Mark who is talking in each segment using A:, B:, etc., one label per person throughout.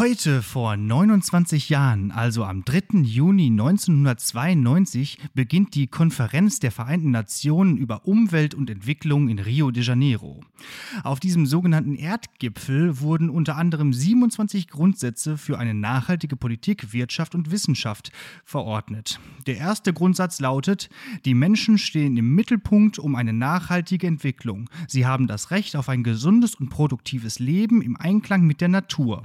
A: Heute vor 29 Jahren, also am 3. Juni 1992, beginnt die Konferenz der Vereinten Nationen über Umwelt und Entwicklung in Rio de Janeiro. Auf diesem sogenannten Erdgipfel wurden unter anderem 27 Grundsätze für eine nachhaltige Politik, Wirtschaft und Wissenschaft verordnet. Der erste Grundsatz lautet, die Menschen stehen im Mittelpunkt um eine nachhaltige Entwicklung. Sie haben das Recht auf ein gesundes und produktives Leben im Einklang mit der Natur.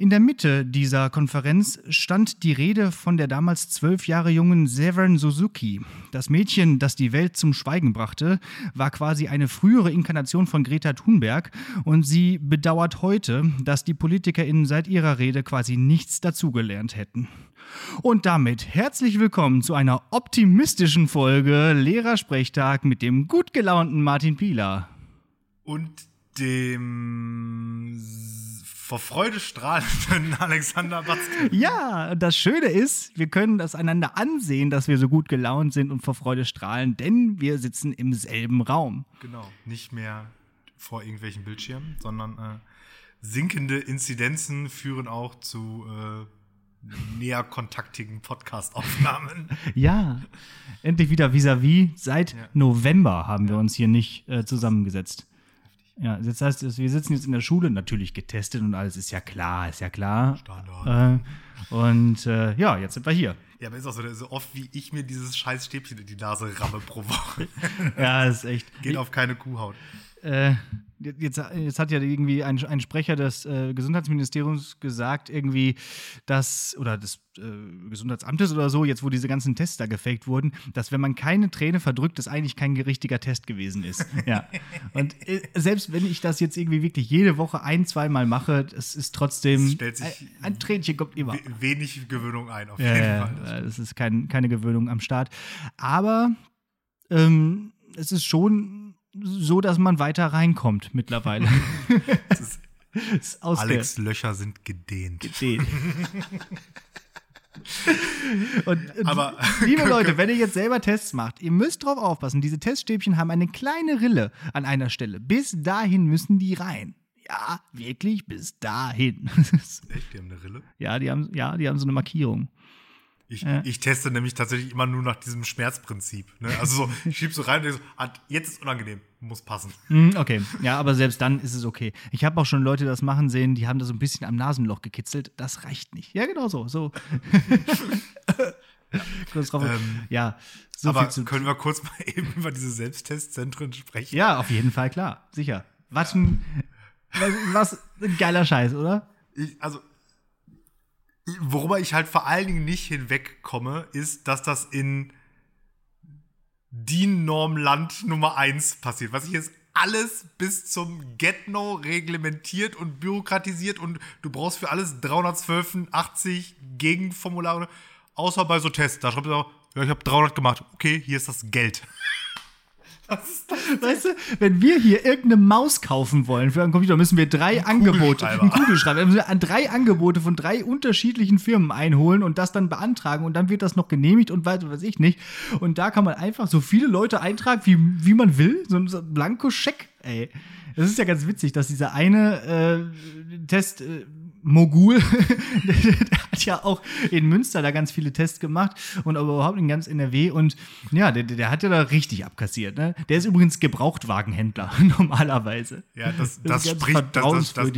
A: In der Mitte dieser Konferenz stand die Rede von der damals zwölf Jahre jungen Severn Suzuki. Das Mädchen, das die Welt zum Schweigen brachte, war quasi eine frühere Inkarnation von Greta Thunberg und sie bedauert heute, dass die PolitikerInnen seit ihrer Rede quasi nichts dazugelernt hätten. Und damit herzlich willkommen zu einer optimistischen Folge Lehrersprechtag mit dem gut gelaunten Martin Pieler.
B: Und dem vor Freude strahlenden Alexander Batzke.
A: Ja, das Schöne ist, wir können das einander ansehen, dass wir so gut gelaunt sind und vor Freude strahlen, denn wir sitzen im selben Raum.
B: Genau, nicht mehr vor irgendwelchen Bildschirmen, sondern äh, sinkende Inzidenzen führen auch zu äh, näher kontaktigen Podcast-Aufnahmen.
A: ja, endlich wieder vis-à-vis. -vis. Seit ja. November haben ja. wir uns hier nicht äh, zusammengesetzt. Ja, das heißt, wir sitzen jetzt in der Schule, natürlich getestet und alles ist ja klar, ist ja klar. Standard. Äh, und äh, ja, jetzt sind wir hier.
B: Ja, aber ist auch so, so oft wie ich mir dieses scheiß Stäbchen in die Nase ramme pro Woche.
A: ja, ist echt.
B: Geht auf keine Kuhhaut.
A: Äh, Jetzt, jetzt, hat ja irgendwie ein, ein Sprecher des äh, Gesundheitsministeriums gesagt, irgendwie, dass, oder des äh, Gesundheitsamtes oder so, jetzt wo diese ganzen Tests da gefaked wurden, dass wenn man keine Träne verdrückt, das eigentlich kein richtiger Test gewesen ist. ja. Und äh, selbst wenn ich das jetzt irgendwie wirklich jede Woche ein, zweimal mache, es ist trotzdem.
B: Sich
A: ein, ein Tränchen kommt immer.
B: Wenig Gewöhnung ein, auf
A: ja,
B: jeden
A: ja, Fall. Das ist kein, keine Gewöhnung am Start. Aber ähm, es ist schon so, dass man weiter reinkommt mittlerweile.
B: ist, ist Alex Löcher sind gedehnt.
A: Gedehnt. und, Aber, liebe Leute, wenn ihr jetzt selber Tests macht, ihr müsst drauf aufpassen. Diese Teststäbchen haben eine kleine Rille an einer Stelle. Bis dahin müssen die rein. Ja, wirklich bis dahin.
B: Echt? Die haben eine Rille?
A: Ja, die haben, ja, die haben so eine Markierung.
B: Ich, ja. ich teste nämlich tatsächlich immer nur nach diesem Schmerzprinzip. Ne? Also so, ich schieb so rein und denke so, ah, jetzt ist unangenehm, muss passen.
A: Mhm, okay, ja, aber selbst dann ist es okay. Ich habe auch schon Leute das machen sehen, die haben da so ein bisschen am Nasenloch gekitzelt. Das reicht nicht. Ja, genau so. so.
B: drauf. Ähm, ja, so aber viel zu können wir kurz mal eben über diese Selbsttestzentren sprechen?
A: Ja, auf jeden Fall, klar. Sicher. Was ein, was, was ein geiler Scheiß, oder?
B: Ich, also worüber ich halt vor allen Dingen nicht hinwegkomme, ist, dass das in DIN-Norm-Land Nummer 1 passiert. Was ich jetzt alles bis zum Get-No reglementiert und bürokratisiert und du brauchst für alles 312, 80 Gegenformulare, außer bei so Tests. Da schreibt er auch, ja, ich habe 300 gemacht. Okay, hier ist das Geld.
A: Weißt du, wenn wir hier irgendeine Maus kaufen wollen für einen Computer, müssen wir drei ein Angebote, einen Kugelschreiber, müssen wir drei Angebote von drei unterschiedlichen Firmen einholen und das dann beantragen und dann wird das noch genehmigt und weiß, weiß ich nicht. Und da kann man einfach so viele Leute eintragen, wie, wie man will. So ein Blankoscheck, ey. Das ist ja ganz witzig, dass dieser eine äh, Test. Äh, Mogul, der hat ja auch in Münster da ganz viele Tests gemacht und aber überhaupt in ganz NRW und ja, der, der hat ja da richtig abkassiert. Ne? Der ist übrigens Gebrauchtwagenhändler normalerweise.
B: Ja, das, das, das spricht, das, das,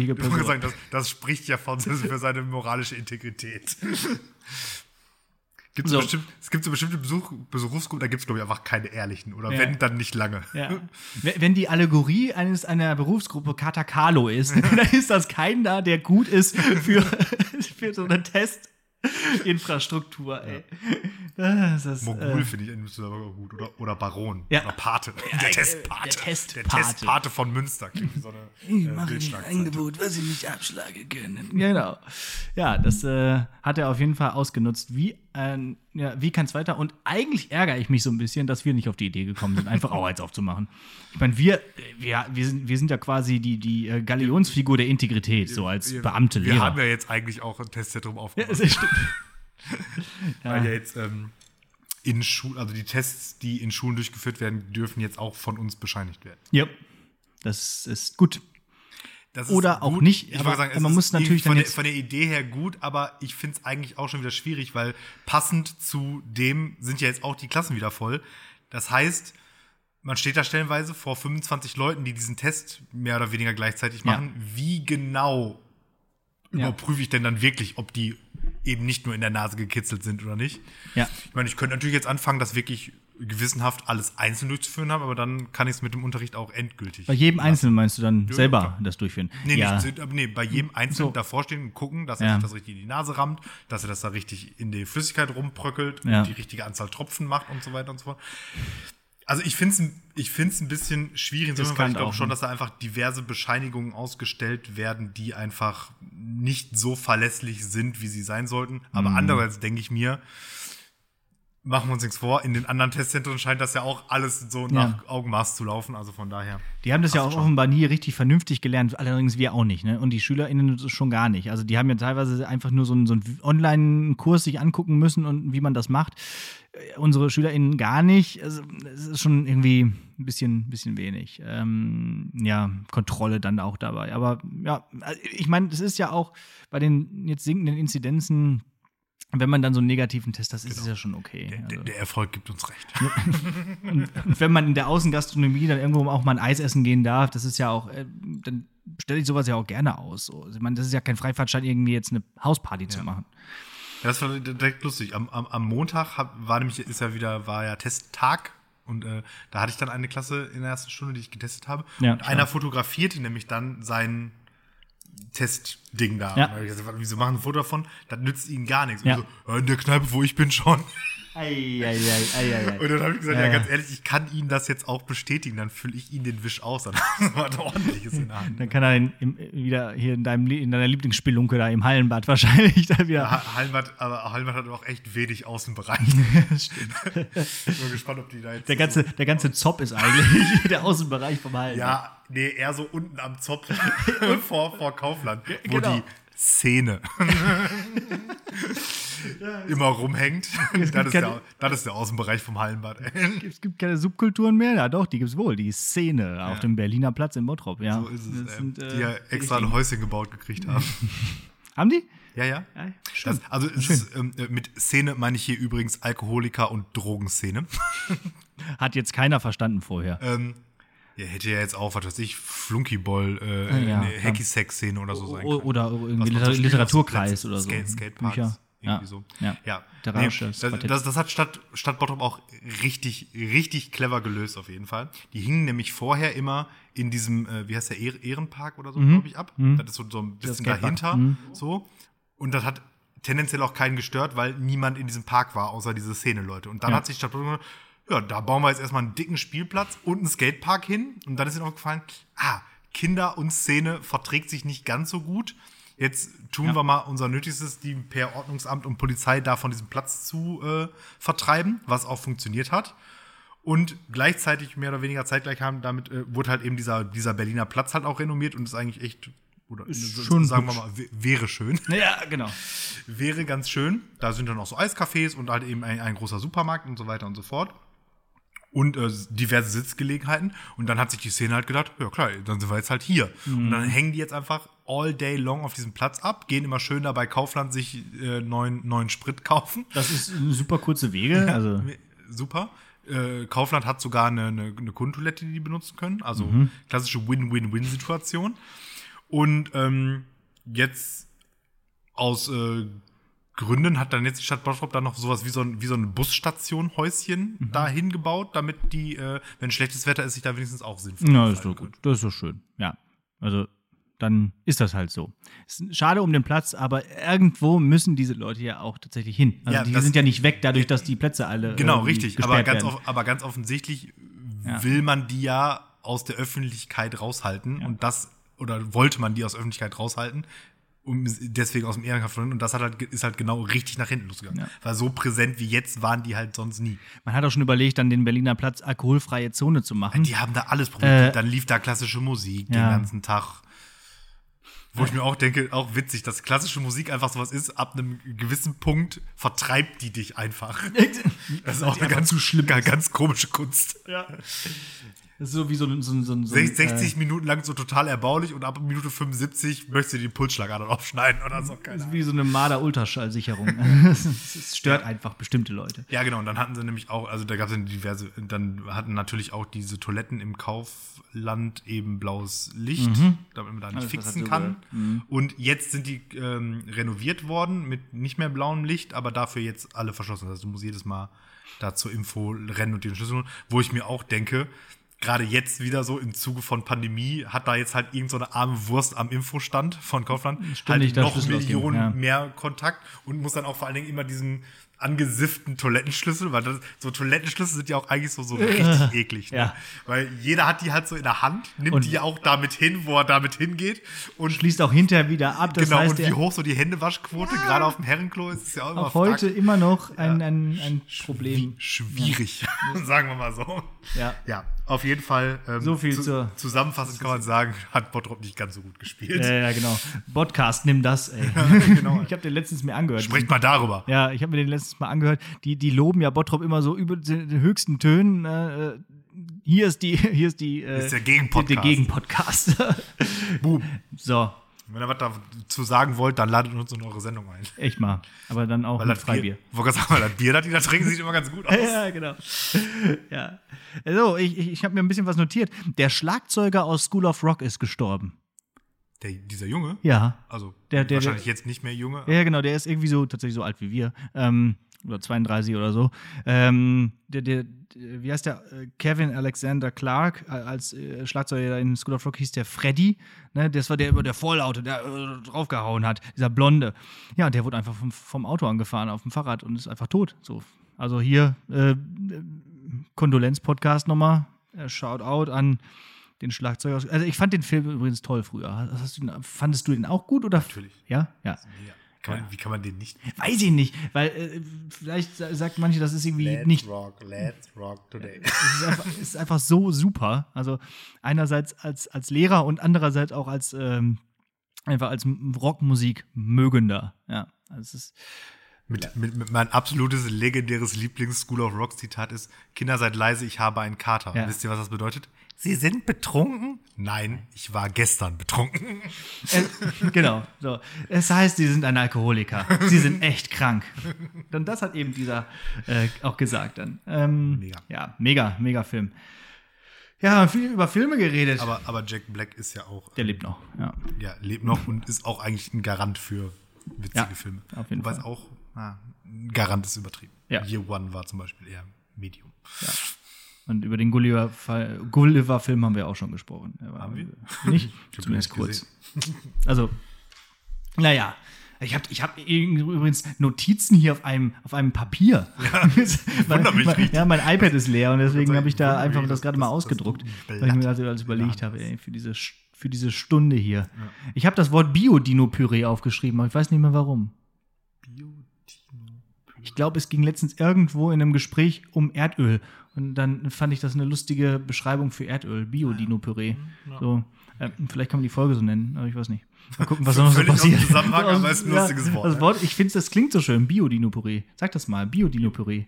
B: das, das, spricht ja von für seine moralische Integrität. Gibt's so. bestimmt, es gibt so bestimmte Besuch, Berufsgruppen, da gibt es, glaube ich, einfach keine ehrlichen. Oder ja. wenn, dann nicht lange.
A: Ja. Wenn die Allegorie eines einer Berufsgruppe Katakalo ist, dann ist das kein da, der gut ist für, für so einen Test. Infrastruktur, ey.
B: Das ist, Mogul äh, finde ich aber gut. Oder, oder Baron. Ja. Oder Pate. Der Testpate. Der Testpate. Der Testpate von Münster. Klingt wie so eine
A: Ich äh, mache ein Angebot, was Sie nicht abschlagen können. Genau. Ja, das äh, hat er auf jeden Fall ausgenutzt. Wie, äh, ja, wie kann es weiter? Und eigentlich ärgere ich mich so ein bisschen, dass wir nicht auf die Idee gekommen sind, einfach Auheits aufzumachen. Ich meine, wir, wir, wir, sind, wir sind ja quasi die, die äh, Galionsfigur der Integrität, so als wir, Beamte,
B: Lehrer. Wir haben ja jetzt eigentlich auch ein Testzentrum aufgemacht. Ja, das stimmt. Weil ja jetzt ähm, in Schulen, also die Tests, die in Schulen durchgeführt werden, dürfen jetzt auch von uns bescheinigt werden.
A: Ja, das ist gut.
B: Das
A: Oder auch
B: gut.
A: nicht,
B: Ich
A: aber
B: sagen, es
A: man
B: ist
A: muss natürlich
B: von, der, von der Idee her gut, aber ich finde es eigentlich auch schon wieder schwierig, weil passend zu dem sind ja jetzt auch die Klassen wieder voll. Das heißt, man steht da stellenweise vor 25 Leuten, die diesen Test mehr oder weniger gleichzeitig
A: Ja.
B: machen. Wie genau
A: Ja.
B: überprüfe ich denn dann wirklich, ob die eben nicht nur in der Nase gekitzelt sind oder nicht?
A: Ja.
B: Ich meine, ich könnte natürlich jetzt anfangen, das wirklich gewissenhaft alles einzeln durchzuführen haben, aber dann kann ich es mit dem Unterricht auch endgültig.
A: Bei jedem Einzelnen meinst du dann
B: Ja,
A: selber
B: klar.
A: das durchführen?
B: Nee,
A: ja.
B: nicht, nee, bei jedem Einzelnen
A: So.
B: davor stehen und gucken, dass er
A: Ja.
B: sich das richtig in die Nase rammt, dass er das da richtig in die Flüssigkeit rumbröckelt
A: Ja.
B: und die richtige Anzahl Tropfen macht und so weiter und so fort. Also ich finde es ich find's ein bisschen schwierig, insofern, weil ich glaube
A: auch,
B: schon, dass da einfach diverse Bescheinigungen ausgestellt werden, die einfach nicht so verlässlich sind, wie sie sein sollten. Aber
A: Mhm.
B: andererseits denke ich mir, machen wir uns nichts vor, in den anderen Testzentren scheint das ja auch alles so nach Augenmaß zu laufen. Also von daher.
A: Die haben das ja auch
B: schon.
A: offenbar nie richtig vernünftig gelernt, allerdings wir auch nicht, ne? Und die SchülerInnen schon gar nicht. Also die haben ja teilweise einfach nur so einen, so einen Online-Kurs sich angucken müssen und wie man das macht. Äh, Unsere SchülerInnen gar nicht. Also es ist schon irgendwie ein bisschen, bisschen wenig. Ähm, ja, Kontrolle dann auch dabei. Aber ja, also ich meine, es ist ja auch bei den jetzt sinkenden Inzidenzen, wenn man dann so einen negativen Test hat, ist es ja schon okay.
B: Der,
A: Also.
B: der Erfolg gibt uns recht.
A: Und wenn man in der Außengastronomie dann irgendwo auch mal ein Eis essen gehen darf, das ist ja auch, äh, dann stelle ich sowas ja auch gerne aus. So. Also Ich meine, das ist ja kein Freifahrtschein, irgendwie jetzt eine Hausparty zu machen.
B: Ja, das war direkt lustig. Am, am, am Montag hab, war nämlich, ist ja wieder, war ja Testtag. Und äh, da hatte ich dann eine Klasse in der ersten Stunde, die ich getestet habe.
A: Ja,
B: und
A: klar.
B: einer fotografierte nämlich dann sein Testding da.
A: Ja.
B: Und da gesagt, wieso machen ein Foto davon? Das nützt ihnen gar nichts. Und
A: Ja.
B: so, "Ja, in der Kneipe, wo ich bin, schon.
A: Eieiei.
B: Und dann habe ich gesagt,
A: Ja,
B: ja,
A: ja.
B: ganz ehrlich, ich kann Ihnen das jetzt auch bestätigen. Dann fülle ich Ihnen den Wisch aus. Dann hat er ordentliches in der Hand.
A: Dann kann er in, im, wieder hier in, deinem, in deiner Lieblingsspelunke da im Hallenbad wahrscheinlich da wieder.
B: Ha- Hallenbad, aber Hallenbad hat auch echt wenig Außenbereich. Ich bin gespannt, ob die da jetzt.
A: Der ganze, der ganze Zopp ist eigentlich der Außenbereich vom Hallenbad.
B: Ja, nee, eher so unten am Zopf vor, vor Kaufland, wo
A: genau.
B: die Szene immer rumhängt. Das ist,
A: keine-
B: der, das ist der Außenbereich vom Hallenbad.
A: Es gibt keine Subkulturen mehr, ja doch, die gibt's wohl. Die Szene auf dem Berliner Platz in Bottrop, ja.
B: So ist es,
A: sind, äh,
B: die ja extra ein. Häuschen gebaut gekriegt haben.
A: Haben die?
B: Ja, ja.
A: Ja,
B: Das, also es ist, ähm, äh, mit Szene meine ich hier übrigens Alkoholiker- und Drogenszene.
A: Hat jetzt keiner verstanden vorher.
B: ähm, ja, hätte ja jetzt auch, was weiß ich, Flunkyball, äh,
A: ja,
B: eine
A: ja.
B: Hacky-Sack-Szene oder so sein können.
A: Oder irgendwie Liter Literaturkreis oder so.
B: Skate, Skateparks,
A: Bücher.
B: irgendwie
A: Ja.
B: so.
A: Ja.
B: Ja.
A: Der
B: Nee,
A: das
B: das, das, hat Stadt, Stadt Bottrop auch richtig, richtig clever gelöst, auf jeden Fall. Die hingen nämlich vorher immer in diesem, äh, wie heißt der, Ehr- Ehrenpark oder so, glaube ich, ab. Das ist so, so ein bisschen dahinter.
A: Mhm.
B: So. Und das hat tendenziell auch keinen gestört, weil niemand in diesem Park war, außer diese Szene-Leute. Und dann
A: Ja.
B: hat sich Stadt Bottrop gesagt, ja, da bauen wir jetzt erstmal einen dicken Spielplatz und einen Skatepark hin. Und dann ist ihnen aufgefallen, ah, Kinder und Szene verträgt sich nicht ganz so gut. Jetzt tun
A: Ja.
B: wir mal unser Nötigstes, die per Ordnungsamt und Polizei da von diesem Platz zu äh, vertreiben, was auch funktioniert hat. Und gleichzeitig, mehr oder weniger zeitgleich haben, damit äh, wurde halt eben dieser, dieser Berliner Platz halt auch renommiert und ist eigentlich echt, oder so-
A: schon
B: sagen wir mal, wäre schön.
A: Ja, genau.
B: wäre ganz schön. Da sind dann auch so Eiscafés und halt eben ein, ein großer Supermarkt und so weiter und so fort. Und äh, diverse Sitzgelegenheiten. Und dann hat sich die Szene halt gedacht, ja klar, dann sind wir jetzt halt hier. Und dann hängen die jetzt einfach all day long auf diesem Platz ab, gehen immer schön da bei Kaufland sich äh, neuen, neuen Sprit kaufen.
A: Das ist super kurze Wege. Also,
B: Super. Äh, Kaufland hat sogar eine, eine, eine Kundentoilette, die die benutzen können. Also
A: Mhm.
B: klassische Win-Win-Win-Situation. Und ähm, jetzt aus äh, Gründen hat dann jetzt die Stadt Bottrop dann noch sowas wie so ein, wie so ein Busstation-Häuschen
A: Mhm.
B: da hingebaut, damit die, äh, wenn schlechtes Wetter ist, sich da wenigstens auch sinnvoll
A: na, ist doch gut. Das ist doch schön. Ja. Also, dann ist das halt so. Schade um den Platz, aber irgendwo müssen diese Leute ja auch tatsächlich hin. Also,
B: Ja,
A: die sind ja nicht weg, dadurch, dass die Plätze alle.
B: Genau,
A: irgendwie
B: richtig. Aber ganz,
A: werden.
B: off aber ganz offensichtlich
A: Ja.
B: will man die ja aus der Öffentlichkeit raushalten und das oder wollte man die aus der Öffentlichkeit raushalten, um deswegen aus dem Ehrenkampf und das hat halt, ist halt genau richtig nach hinten losgegangen.
A: Ja.
B: Weil so präsent wie jetzt waren die halt sonst nie.
A: Man hat auch schon überlegt, dann den Berliner Platz alkoholfreie Zone zu machen.
B: Die haben da alles probiert.
A: Äh,
B: Dann lief da klassische Musik den
A: ja.
B: ganzen Tag. Wo ich mir auch denke, auch witzig, dass klassische Musik einfach sowas ist, ab einem gewissen Punkt vertreibt die dich einfach. Das ist auch eine ganz, ganz komische Kunst.
A: Ja. Das ist so wie so ein. So, so, so, ein,
B: 60, 60 Minuten lang so total erbaulich und ab Minute 75 möchtest du den Pulsschlagadern aufschneiden oder so.
A: Äh,
B: Keine
A: ist wie so eine Marder-Ultraschallsicherung. Es stört einfach bestimmte Leute.
B: Ja, genau. Und dann hatten sie nämlich auch, also da gab es diverse, dann hatten natürlich auch diese Toiletten im Kaufland eben blaues Licht, damit man da nicht
A: Mhm. Alles,
B: fixen kann.
A: Mhm.
B: Und jetzt sind die ähm, renoviert worden mit nicht mehr blauem Licht, aber dafür jetzt alle verschlossen. Also du musst jedes Mal da zur Info rennen und den Schlüssel holen. Wo ich mir auch denke, gerade jetzt wieder so im Zuge von Pandemie hat da jetzt halt irgend so eine arme Wurst am Infostand von Kaufland
A: Ständig
B: halt noch Millionen
A: ja.
B: mehr Kontakt und muss dann auch vor allen Dingen immer diesen angesifften Toilettenschlüssel, weil das, so Toilettenschlüssel sind ja auch eigentlich so, so richtig eklig. Ne?
A: Ja.
B: Weil jeder hat die halt so in der Hand, nimmt
A: Und-
B: die auch damit hin, wo er damit hingeht. Und
A: Schließt auch hinterher wieder ab. Das
B: genau,
A: heißt,
B: und wie hoch so die Händewaschquote, gerade auf dem Herrenklo, ist es ja auch immer
A: auch heute
B: frag-
A: immer noch ein, ein, ein Problem.
B: schwierig, sagen wir mal so.
A: Ja.
B: Ja, auf jeden Fall. ähm,
A: So viel zur-
B: Zusammenfassend kann man sagen, hat Bottrop nicht ganz so gut gespielt.
A: Ja, ja, genau. Podcast, nimm das, ey.
B: genau.
A: Ich habe den letztens mir angehört.
B: Sprecht mal darüber.
A: Ja, ich habe mir den letztens mal angehört. Die, die loben ja Bottrop immer so über den höchsten Tönen. Äh, hier ist die, hier ist die. Äh,
B: ist der Gegenpodcast.
A: Der Gegenpodcast.
B: Boom.
A: so,
B: Wenn ihr was dazu sagen wollt, dann ladet uns in eure Sendung ein.
A: echt mal. Aber dann auch
B: Weil
A: mit Freibier.
B: Bier, wollte gerade sagen, weil das Bier, das die da trinken, sieht immer ganz gut aus.
A: Ja, genau. ja. So, ich, ich, ich habe mir ein bisschen was notiert. Der Schlagzeuger aus School of Rock ist gestorben.
B: Der, dieser Junge,
A: Ja.
B: also
A: Der- der-
B: wahrscheinlich jetzt nicht mehr Junge.
A: Ja, genau, der ist irgendwie so tatsächlich so alt wie wir. Ähm, oder 32 oder so. Ähm, der, der, der, wie heißt der? Äh, Kevin Alexander Clark äh, als äh, Schlagzeuger in School of Rock hieß der Freddy. Ne? Das war der über der Vorlaute, der äh, draufgehauen hat, dieser Blonde. Ja, der wurde einfach vom, vom Auto angefahren auf dem Fahrrad und ist einfach tot. So. Also hier äh, Kondolenz-Podcast nochmal. Shoutout an den Schlagzeuger. Also ich fand den Film übrigens toll früher. Hast du, ihn- fandest du den auch gut oder?
B: Natürlich.
A: Ja, ja.
B: Ja. Kann man, Wie kann man den nicht?
A: Weiß ich nicht, weil äh, vielleicht sa- sagt manche, das ist irgendwie nicht.
B: rock, let's rock today.
A: Es ist einfach, ist einfach so super. Also einerseits als, als Lehrer und andererseits auch als ähm, einfach als Rockmusik mögender. Ja, also es ist
B: Mit, mit, mit mein absolutes legendäres Lieblings-School of Rock-Zitat ist: Kinder, seid leise, ich habe einen Kater.
A: Ja.
B: Wisst ihr, was das bedeutet? Sie sind betrunken? Nein, ich war gestern betrunken.
A: äh, genau. So. Es heißt, sie sind ein Alkoholiker. Sie sind echt krank. Und das hat eben dieser äh, auch gesagt dann. Ähm,
B: Mega.
A: Ja, mega, mega Film. Ja, viel über Filme geredet.
B: Aber, aber Jack Black ist ja auch,
A: Der lebt noch. Ja.
B: ja, lebt noch und ist auch eigentlich ein Garant für witzige
A: Ja,
B: Filme.
A: auf jeden
B: Wobei
A: Fall.
B: es auch, ein Garant ist übertrieben.
A: Ja.
B: Year One war zum Beispiel eher Medium.
A: Und über den Gulliver-Film haben wir auch schon gesprochen.
B: Haben wir?
A: Nicht? Zumindest kurz. Also, naja. Ich habe ich hab übrigens Notizen hier auf einem, auf einem Papier. Ja,
B: mich
A: mein, ja, mein iPad ist leer und deswegen habe ich da einfach das gerade mal ausgedruckt, weil ich mir also alles überlegt habe, ey, für diese, für diese Stunde hier. Ich habe das Wort Biodino-Püree aufgeschrieben, aber ich weiß nicht mehr warum. Ich glaube, es ging letztens irgendwo in einem Gespräch um Erdöl. Und dann fand ich das eine lustige Beschreibung für Erdöl, Biodino-Püree. So, äh, vielleicht kann man die Folge so nennen, aber ich weiß nicht. Mal gucken, was da noch so passiert.
B: Zusammenhang, aber ist ein lustiges Wort,
A: Das
B: ja.
A: Wort ich finde, das klingt so schön. Biodino-Püree. Sag das mal, Biodino-Püree.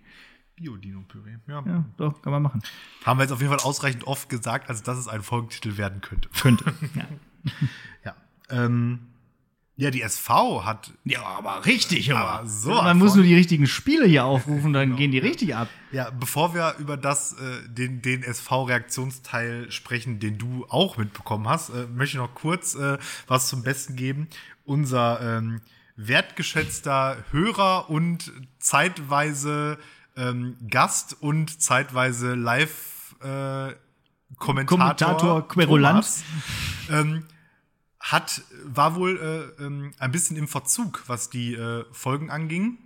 B: Biodino-Püree. Ja.
A: Ja, doch, kann man machen.
B: Haben wir jetzt auf jeden Fall ausreichend oft gesagt, als dass es ein Folgentitel werden könnte.
A: Könnte. Ja,
B: Ja. Ähm, ja, die SV hat.
A: ja aber richtig, aber.
B: Aber so
A: man muss nur die richtigen Spiele hier aufrufen, dann gehen die richtig ab.
B: Ja, bevor wir über das, äh, den, den SV-Reaktionsteil sprechen, den du auch mitbekommen hast, äh, möchte ich noch kurz äh, was zum Besten geben. Unser ähm, wertgeschätzter Hörer und zeitweise ähm, Gast und zeitweise Live äh, Kommentator,
A: Kommentator Querulant.
B: Ähm, hat, war wohl äh, ähm, ein bisschen im Verzug, was die äh, Folgen anging,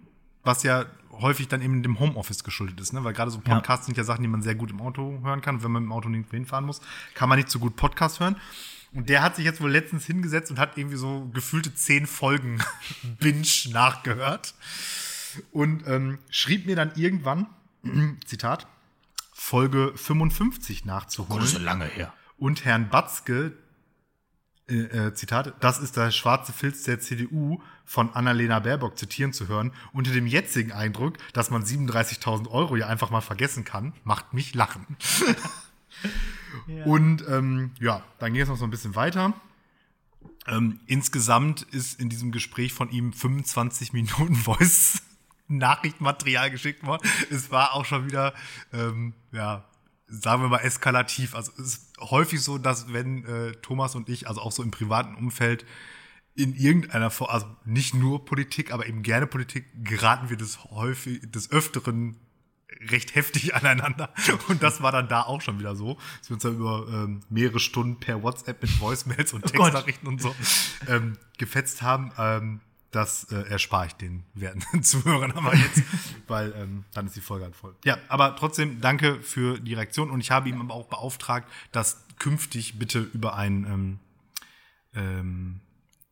B: was ja häufig dann eben dem Homeoffice geschuldet ist, ne? weil gerade so
A: Ja.
B: Podcasts sind ja Sachen, die man sehr gut im Auto hören kann. Wenn man im Auto nirgendwo hinfahren muss, kann man nicht so gut Podcast hören. Und der hat sich jetzt wohl letztens hingesetzt und hat irgendwie so gefühlte zehn Folgen Binge nachgehört und ähm, schrieb mir dann irgendwann, Zitat, Folge 55 nachzuholen
A: lange her.
B: und Herrn Batzke, äh, äh, Zitat, das ist der schwarze Filz der CDU von Annalena Baerbock zitieren zu hören, unter dem jetzigen Eindruck, dass man 37.000 Euro ja einfach mal vergessen kann, macht mich lachen. Ja. Und ähm, ja, dann ging es noch so ein bisschen weiter. Ähm, insgesamt ist in diesem Gespräch von ihm 25 Minuten Voice Nachrichtenmaterial geschickt worden. Es war auch schon wieder, ähm, ja, sagen wir mal, eskalativ. Also es ist häufig so, dass wenn äh, Thomas und ich, also auch so im privaten Umfeld, in irgendeiner Form, also nicht nur Politik, aber eben gerne Politik, geraten wir des häufig, des Öfteren recht heftig aneinander. Und das war dann da auch schon wieder so, dass wir uns dann über ähm, mehrere Stunden per WhatsApp mit Voicemails und oh Textnachrichten oh und so ähm, gefetzt haben. Ähm, das äh, erspare ich den werdenden Zuhörern aber jetzt, weil ähm, dann ist die Folge halt voll. Ja, aber trotzdem danke für die Reaktion und ich habe ihm aber auch beauftragt, das künftig bitte über ein ähm, ähm,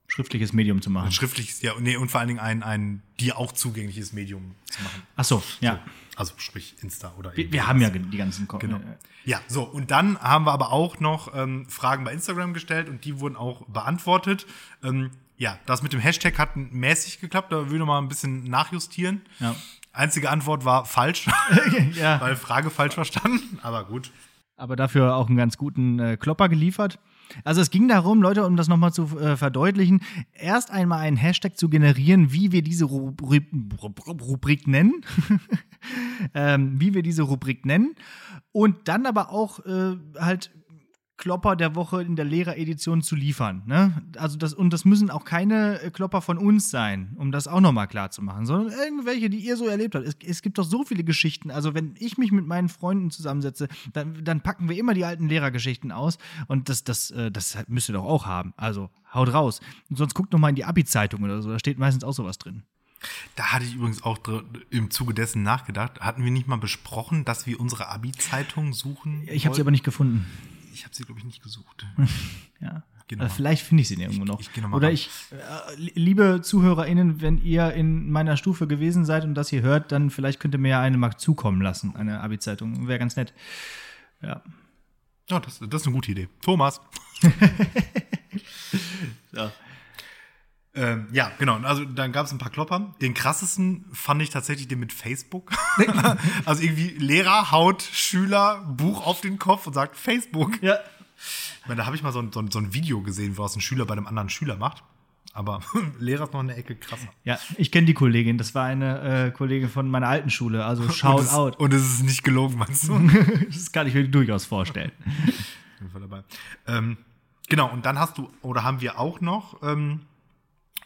A: schriftliches Medium zu machen. Ein
B: schriftliches, ja, nee, und vor allen Dingen ein, ein dir auch zugängliches Medium zu machen.
A: Ach so, ja. So,
B: also sprich Insta oder
A: Wir, wir haben ja die ganzen
B: Ko Genau. Ja, so, und dann haben wir aber auch noch ähm, Fragen bei Instagram gestellt und die wurden auch beantwortet. Ähm, ja, das mit dem Hashtag hat mäßig geklappt, da würde ich noch mal ein bisschen nachjustieren. Ja. Einzige Antwort war falsch, ja. weil Frage falsch verstanden, aber gut.
A: Aber dafür auch einen ganz guten äh, Klopper geliefert. Also es ging darum, Leute, um das nochmal zu äh, verdeutlichen, erst einmal einen Hashtag zu generieren, wie wir diese Rubrik, Rubrik nennen. ähm, wie wir diese Rubrik nennen. Und dann aber auch äh, halt Klopper der Woche in der Lehreredition zu liefern. Ne? Also das, und das müssen auch keine äh, Klopper von uns sein, um das auch nochmal klar zu machen, sondern irgendwelche, die ihr so erlebt habt. Es, es, gibt doch so viele Geschichten. Also wenn ich mich mit meinen Freunden zusammensetze, dann, dann packen wir immer die alten Lehrergeschichten aus und das, das, äh, das müsst ihr doch auch haben. Also haut raus. Und sonst guckt noch mal in die Abi-Zeitung oder so, da steht meistens auch sowas drin.
B: Da hatte ich übrigens auch im Zuge dessen nachgedacht. Hatten wir nicht mal besprochen, dass wir unsere Abi-Zeitung suchen?
A: Ich habe sie aber nicht gefunden.
B: Ich habe sie, glaube ich, nicht gesucht.
A: ja. Also vielleicht finde ich sie irgendwo noch. Ich, ich Oder ich, äh, liebe ZuhörerInnen, wenn ihr in meiner Stufe gewesen seid und das hier hört, dann vielleicht könnt ihr mir ja eine mal zukommen lassen, eine Abi-Zeitung. Wäre ganz nett. Ja.
B: Ja, das, das ist eine gute Idee. Thomas. ja. Ähm, ja, genau. Also dann gab es ein paar Klopper. Den krassesten fand ich tatsächlich den mit Facebook. also irgendwie Lehrer haut Schüler Buch auf den Kopf und sagt Facebook. Ja. Ich meine, da habe ich mal so ein, so, ein, so ein Video gesehen, wo das ein Schüler bei einem anderen Schüler macht. Aber Lehrer ist noch eine Ecke krasser.
A: Ja, ich kenne die Kollegin. Das war eine äh, Kollegin von meiner alten Schule. Also shout
B: und
A: out.
B: Und es ist nicht gelogen, meinst du?
A: das kann ich mir durchaus vorstellen.
B: Auf jeden Fall dabei. Ähm, genau, und dann hast du, oder haben wir auch noch ähm,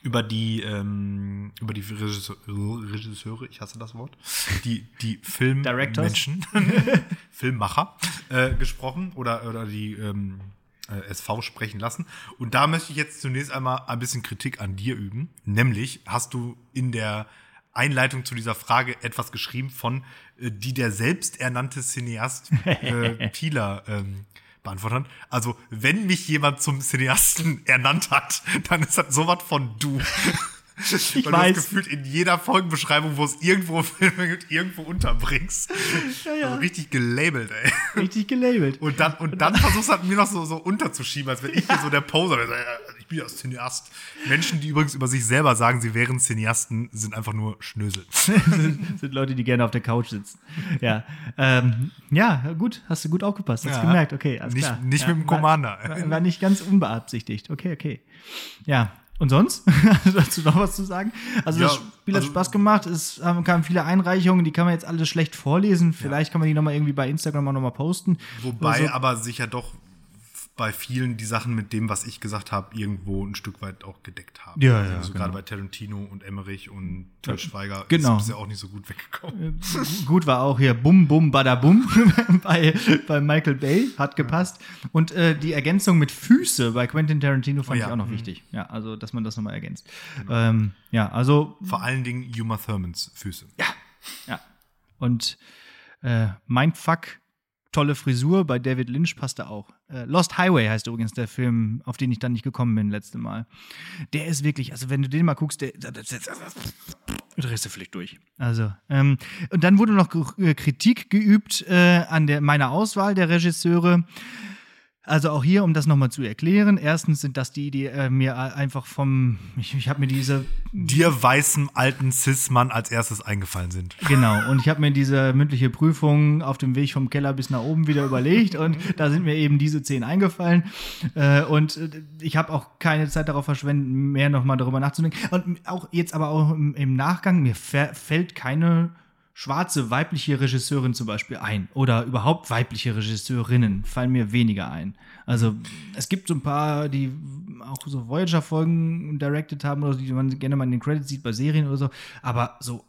B: über die ähm, über die Regisseure, ich hasse das Wort, die die Filmmenschen, Filmmacher äh, gesprochen oder oder die ähm, äh, SV sprechen lassen. Und da möchte ich jetzt zunächst einmal ein bisschen Kritik an dir üben. Nämlich hast du in der Einleitung zu dieser Frage etwas geschrieben von, äh, die der selbsternannte Cineast äh, Pieler ähm, beantworten. Also, wenn mich jemand zum Cineasten ernannt hat, dann ist das sowas von du. Ich Weil weiß. du das gefühlt in jeder Folgenbeschreibung, wo es irgendwo Filme gibt, irgendwo unterbringst. Ja, ja. Also richtig gelabelt, ey.
A: Richtig gelabelt.
B: Und dann, und dann versuchst du halt mir noch so, so unterzuschieben, als wenn ich hier so der Poser wäre. Ich bin ja Cineast. Menschen, die übrigens über sich selber sagen, sie wären Cineasten, sind einfach nur Schnösel.
A: sind, sind Leute, die gerne auf der Couch sitzen. Ja. Ähm, ja, gut, hast du gut aufgepasst. Hast ja. gemerkt, okay, alles
B: nicht,
A: klar.
B: Nicht mit dem Commander.
A: War, war nicht ganz unbeabsichtigt. Okay, okay. Ja, und sonst? Hast du noch was zu sagen? Also ja, das Spiel hat also, Spaß gemacht. Es kamen viele Einreichungen, die kann man jetzt alle schlecht vorlesen. Vielleicht ja. kann man die nochmal irgendwie bei Instagram auch nochmal posten.
B: Wobei so. aber sicher doch bei vielen die Sachen mit dem, was ich gesagt habe, irgendwo ein Stück weit auch gedeckt haben.
A: Ja, ja.
B: Also genau. gerade bei Tarantino und Emmerich und Til Schweiger
A: genau.
B: ist es ja auch nicht so gut weggekommen.
A: Äh, gut war auch hier Bum Bum Bada Bum bei, bei Michael Bay, hat gepasst. Und äh, die Ergänzung mit Füße bei Quentin Tarantino fand oh, ja. ich auch noch mhm. wichtig. Ja, also dass man das nochmal ergänzt. Genau. Ähm, ja, also.
B: Vor allen Dingen Uma Thurmans Füße.
A: Ja. Ja. Und äh, Mindfuck tolle Frisur. Bei David Lynch passt er auch. Äh, Lost Highway heißt übrigens der Film, auf den ich dann nicht gekommen bin letzte Mal. Der ist wirklich, also wenn du den mal guckst, der, der, der, der du vielleicht durch. Also, ähm, und dann wurde noch äh, Kritik geübt äh, an der, meiner Auswahl der Regisseure. Also auch hier, um das nochmal zu erklären, erstens sind das die, die äh, mir einfach vom, ich, ich habe mir diese...
B: Dir weißem alten Cis-Mann als erstes eingefallen sind.
A: Genau, und ich habe mir diese mündliche Prüfung auf dem Weg vom Keller bis nach oben wieder überlegt und da sind mir eben diese zehn eingefallen äh, und äh, ich habe auch keine Zeit darauf verschwendet, mehr nochmal darüber nachzudenken. Und auch jetzt aber auch im, im Nachgang, mir fällt keine schwarze weibliche Regisseurin zum Beispiel ein oder überhaupt weibliche Regisseurinnen fallen mir weniger ein. Also es gibt so ein paar, die auch so Voyager-Folgen directed haben oder die man gerne mal in den Credits sieht bei Serien oder so, aber so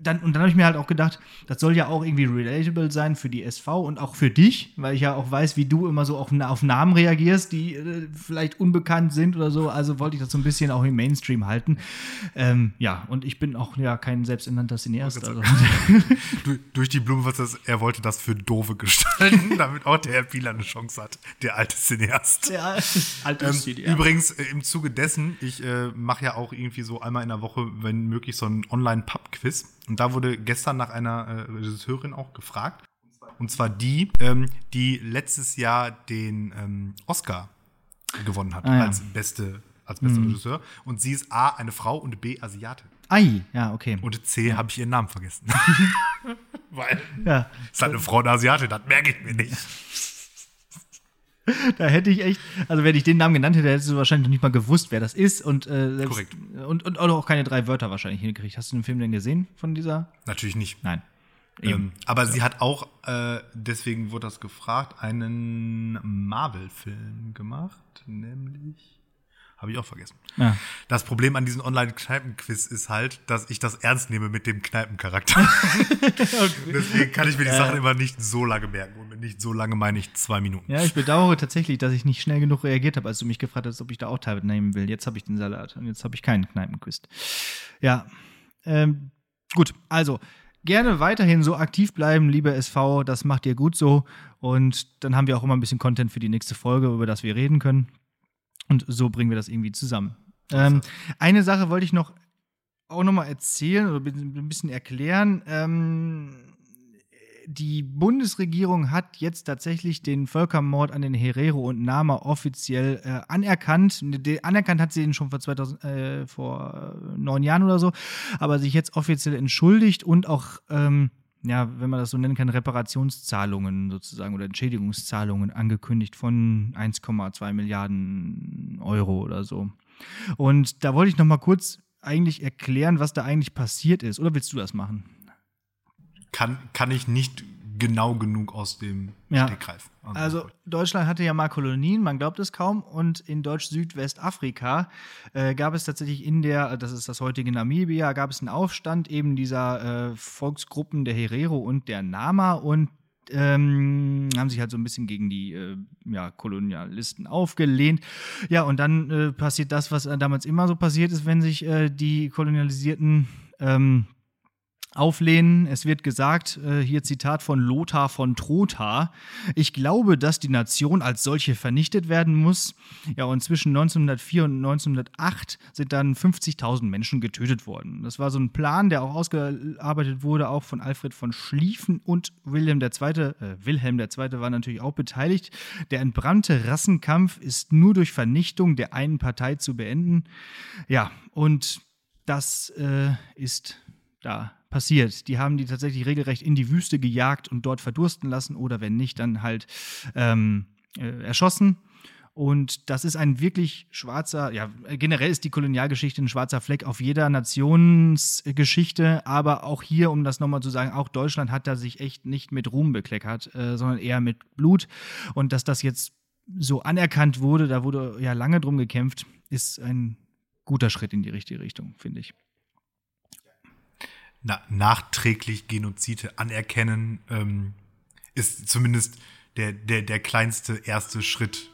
A: dann, und dann habe ich mir halt auch gedacht, das soll ja auch irgendwie relatable sein für die SV und auch für dich, weil ich ja auch weiß, wie du immer so auf, auf Namen reagierst, die äh, vielleicht unbekannt sind oder so. Also wollte ich das so ein bisschen auch im Mainstream halten. Ähm, ja, und ich bin auch ja kein selbsternannter Cineast. Also.
B: du, durch die Blume, was das, er wollte das für Doofe gestalten, damit auch der Herr Pieler eine Chance hat, der alte Cineast. Der alte ähm, Cineast. Übrigens, äh, im Zuge dessen, ich äh, mache ja auch irgendwie so einmal in der Woche, wenn möglich, so ein Online-Pub-Quiz und da wurde gestern nach einer äh, Regisseurin auch gefragt. Und zwar die, ähm, die letztes Jahr den ähm, Oscar gewonnen hat ah, ja. als beste, als bester mhm. Regisseur. Und sie ist A, eine Frau und B, Asiate.
A: Ei, ja, okay.
B: Und C, ja. habe ich ihren Namen vergessen. Weil ja. ist halt eine Frau und Asiate, das merke ich mir nicht.
A: Da hätte ich echt, also wenn ich den Namen genannt hätte, hättest du wahrscheinlich noch nicht mal gewusst, wer das ist und äh, selbst, Korrekt. Und, und auch keine drei Wörter wahrscheinlich hingekriegt. Hast du den Film denn gesehen von dieser?
B: Natürlich nicht.
A: Nein.
B: Ähm, aber ja. sie hat auch, äh, deswegen wurde das gefragt, einen Marvel-Film gemacht, nämlich habe ich auch vergessen. Ja. Das Problem an diesem Online-Kneipen-Quiz ist halt, dass ich das ernst nehme mit dem Kneipencharakter. okay. Deswegen kann ich mir die Sachen immer nicht so lange merken. Nicht so lange meine ich zwei Minuten.
A: Ja, ich bedauere tatsächlich, dass ich nicht schnell genug reagiert habe, als du mich gefragt hast, ob ich da auch teilnehmen will. Jetzt habe ich den Salat und jetzt habe ich keinen Kneipenquiz. Ja, ähm, gut, also gerne weiterhin so aktiv bleiben, liebe SV, das macht ihr gut so. Und dann haben wir auch immer ein bisschen Content für die nächste Folge, über das wir reden können. Und so bringen wir das irgendwie zusammen. Ähm, eine Sache wollte ich noch auch noch mal erzählen oder ein bisschen erklären. Ähm, die Bundesregierung hat jetzt tatsächlich den Völkermord an den Herero und Nama offiziell äh, anerkannt. Anerkannt hat sie den schon vor, 2000, äh, vor neun Jahren oder so, aber sich jetzt offiziell entschuldigt und auch ähm, ja, wenn man das so nennen kann, Reparationszahlungen sozusagen oder Entschädigungszahlungen angekündigt von 1,2 Milliarden Euro oder so. Und da wollte ich noch mal kurz eigentlich erklären, was da eigentlich passiert ist. Oder willst du das machen?
B: Kann, kann ich nicht genau genug aus dem
A: ja. Stegreif. Also, also Deutschland hatte ja mal Kolonien, man glaubt es kaum. Und in Deutsch-Südwestafrika äh, gab es tatsächlich in der, das ist das heutige Namibia, gab es einen Aufstand eben dieser äh, Volksgruppen der Herero und der Nama und ähm, haben sich halt so ein bisschen gegen die äh, ja, Kolonialisten aufgelehnt. Ja, und dann äh, passiert das, was damals immer so passiert ist, wenn sich äh, die Kolonialisierten ähm, auflehnen. Es wird gesagt, äh, hier Zitat von Lothar von Trotha, ich glaube, dass die Nation als solche vernichtet werden muss. Ja, und zwischen 1904 und 1908 sind dann 50.000 Menschen getötet worden. Das war so ein Plan, der auch ausgearbeitet wurde, auch von Alfred von Schlieffen und Wilhelm II. Äh, Wilhelm II. war natürlich auch beteiligt. Der entbrannte Rassenkampf ist nur durch Vernichtung der einen Partei zu beenden. Ja, und das äh, ist da passiert. Die haben die tatsächlich regelrecht in die Wüste gejagt und dort verdursten lassen oder wenn nicht, dann halt ähm, äh, erschossen. Und das ist ein wirklich schwarzer, ja, generell ist die Kolonialgeschichte ein schwarzer Fleck auf jeder Nationsgeschichte, aber auch hier, um das nochmal zu sagen, auch Deutschland hat da sich echt nicht mit Ruhm bekleckert, äh, sondern eher mit Blut. Und dass das jetzt so anerkannt wurde, da wurde ja lange drum gekämpft, ist ein guter Schritt in die richtige Richtung, finde ich
B: na, nachträglich Genozide anerkennen, ähm, ist zumindest der, der, der kleinste erste Schritt,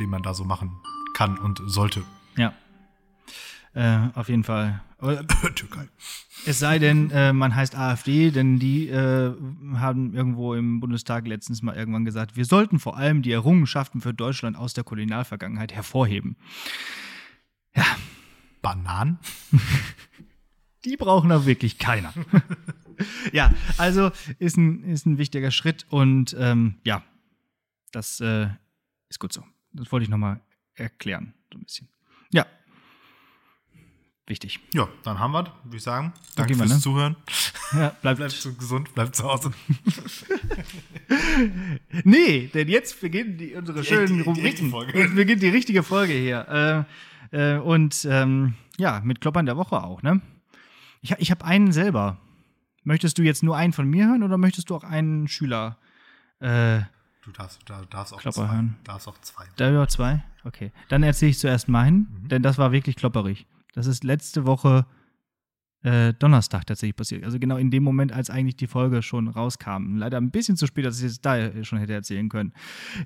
B: den man da so machen kann und sollte.
A: Ja. Äh, auf jeden Fall. Türkei. Es sei denn, äh, man heißt AfD, denn die äh, haben irgendwo im Bundestag letztens mal irgendwann gesagt, wir sollten vor allem die Errungenschaften für Deutschland aus der Kolonialvergangenheit hervorheben.
B: Ja. Bananen?
A: die brauchen da wirklich keiner. ja, also ist ein, ist ein wichtiger Schritt und ähm, ja, das äh, ist gut so. Das wollte ich nochmal erklären, so ein bisschen. Ja. Wichtig.
B: Ja, dann haben wir es, würde ich sagen. Danke
A: wir,
B: fürs
A: ne?
B: Zuhören.
A: Ja, bleibt,
B: Bleibt so gesund, bleibt zu Hause.
A: Nee, denn jetzt beginnen die, unsere
B: Die-
A: schönen
B: die- die
A: Rubriken.
B: Folge.
A: Jetzt beginnt die richtige Folge hier. Äh, äh, und ähm, ja, mit Kloppern der Woche auch, ne? Ich, ich habe einen selber. Möchtest du jetzt nur einen von mir hören oder möchtest du auch einen Schüler? Äh,
B: Du darfst, da darfst auch
A: Klopper
B: zwei.
A: hören.
B: Darfst auch zwei.
A: da über zwei? Okay. Dann erzähle ich zuerst meinen, denn das war wirklich klopperig. Das ist letzte Woche äh, Donnerstag tatsächlich passiert. Also genau in dem Moment, als eigentlich die Folge schon rauskam. Leider ein bisschen zu spät, dass ich es da schon hätte erzählen können.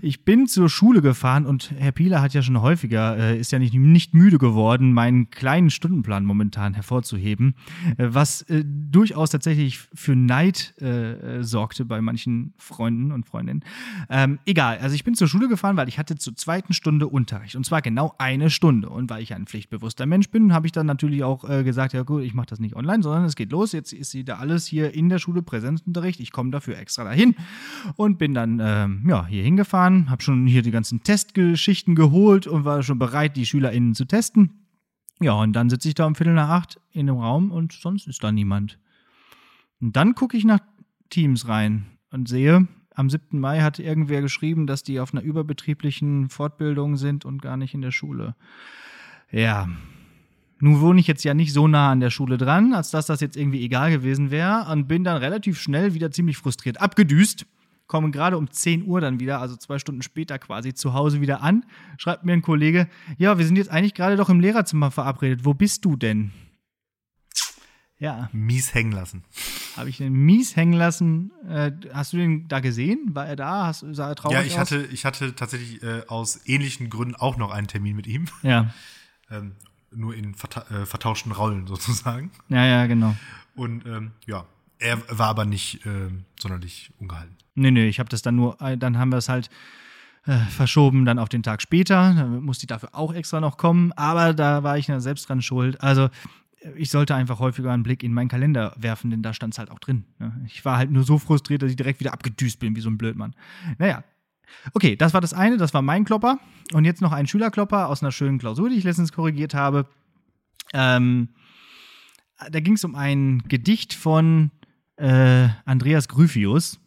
A: Ich bin zur Schule gefahren und Herr Pieler hat ja schon häufiger, äh, ist ja nicht, nicht müde geworden, meinen kleinen Stundenplan momentan hervorzuheben, äh, was äh, durchaus tatsächlich für Neid äh, äh, sorgte bei manchen Freunden und Freundinnen. Ähm, egal, also ich bin zur Schule gefahren, weil ich hatte zur zweiten Stunde Unterricht und zwar genau eine Stunde. Und weil ich ein pflichtbewusster Mensch bin, habe ich dann natürlich auch äh, gesagt, ja gut, ich mache das nicht online, sondern es geht los. Jetzt ist wieder alles hier in der Schule Präsenzunterricht. Ich komme dafür extra dahin und bin dann ähm, ja, hier hingefahren, habe schon hier die ganzen Testgeschichten geholt und war schon bereit, die SchülerInnen zu testen. Ja, und dann sitze ich da um Viertel nach acht in dem Raum und sonst ist da niemand. Und dann gucke ich nach Teams rein und sehe, am 7. Mai hat irgendwer geschrieben, dass die auf einer überbetrieblichen Fortbildung sind und gar nicht in der Schule. Ja. Nun wohne ich jetzt ja nicht so nah an der Schule dran, als dass das jetzt irgendwie egal gewesen wäre und bin dann relativ schnell wieder ziemlich frustriert abgedüst. Komme gerade um 10 Uhr dann wieder, also zwei Stunden später quasi zu Hause wieder an. Schreibt mir ein Kollege, ja, wir sind jetzt eigentlich gerade doch im Lehrerzimmer verabredet. Wo bist du denn? Ja,
B: Mies hängen lassen.
A: habe ich den mies hängen lassen. Äh, hast du den da gesehen? War er da? Hast, sah er traurig
B: Ja, ich
A: aus?
B: hatte, ich hatte tatsächlich äh, aus ähnlichen Gründen auch noch einen Termin mit ihm.
A: Ja,
B: Ähm, nur in verta äh, vertauschten Rollen sozusagen.
A: ja, ja, genau.
B: Und ähm, ja, er war aber nicht ähm, sonderlich ungehalten.
A: Nee, nee, ich habe das dann nur, äh, dann haben wir es halt äh, verschoben, dann auf den Tag später. Dann musste ich dafür auch extra noch kommen, aber da war ich ja selbst dran schuld. Also äh, ich sollte einfach häufiger einen Blick in meinen Kalender werfen, denn da stand es halt auch drin. Ne? Ich war halt nur so frustriert, dass ich direkt wieder abgedüst bin, wie so ein Blödmann. Naja. Okay, das war das eine, das war mein Klopper. Und jetzt noch ein Schülerklopper aus einer schönen Klausur, die ich letztens korrigiert habe. Ähm, da ging es um ein Gedicht von äh, Andreas Gryphius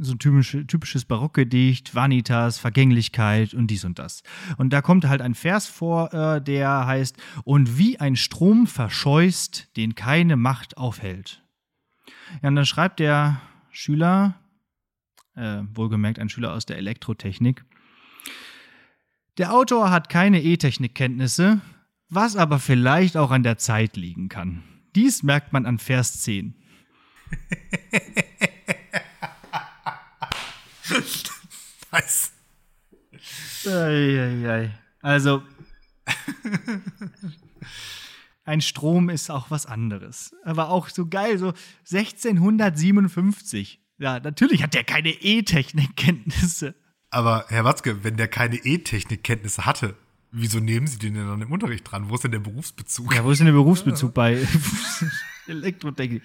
A: so ein typisch, typisches Barockgedicht, Vanitas, Vergänglichkeit und dies und das. Und da kommt halt ein Vers vor, äh, der heißt, und wie ein Strom verscheust, den keine Macht aufhält. Ja, und dann schreibt der Schüler, äh, wohlgemerkt ein Schüler aus der Elektrotechnik, der Autor hat keine E-Technik-Kenntnisse, was aber vielleicht auch an der Zeit liegen kann. Dies merkt man an Vers 10.
B: Nice.
A: Eieiei. Also, ein Strom ist auch was anderes. Aber auch so geil, so 1657. Ja, natürlich hat der keine E-Technik-Kenntnisse.
B: Aber Herr Watzke, wenn der keine E-Technik-Kenntnisse hatte, wieso nehmen Sie den denn dann im Unterricht dran? Wo ist denn der Berufsbezug?
A: Ja, wo ist denn der Berufsbezug bei Elektrotechnik?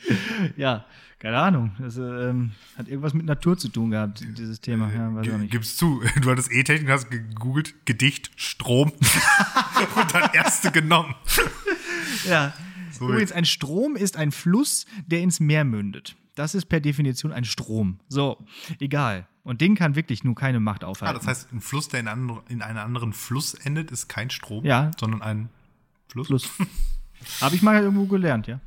A: Ja, keine Ahnung. Das ähm, hat irgendwas mit Natur zu tun gehabt, dieses Thema. Ja, weiß auch
B: G-
A: nicht.
B: Gib's zu, du hattest E-Technik, hast gegoogelt, Gedicht, Strom und dann erste genommen.
A: Ja.
B: So
A: Übrigens, ein Strom ist ein Fluss, der ins Meer mündet. Das ist per Definition ein Strom. So, egal. Und den kann wirklich nur keine Macht
B: Ah,
A: aufhalten.
B: das heißt, ein Fluss, der in, andre, in einem anderen Fluss endet, ist kein Strom,
A: Ja.
B: sondern ein Fluss.
A: Fluss. Habe ich mal irgendwo gelernt, ja.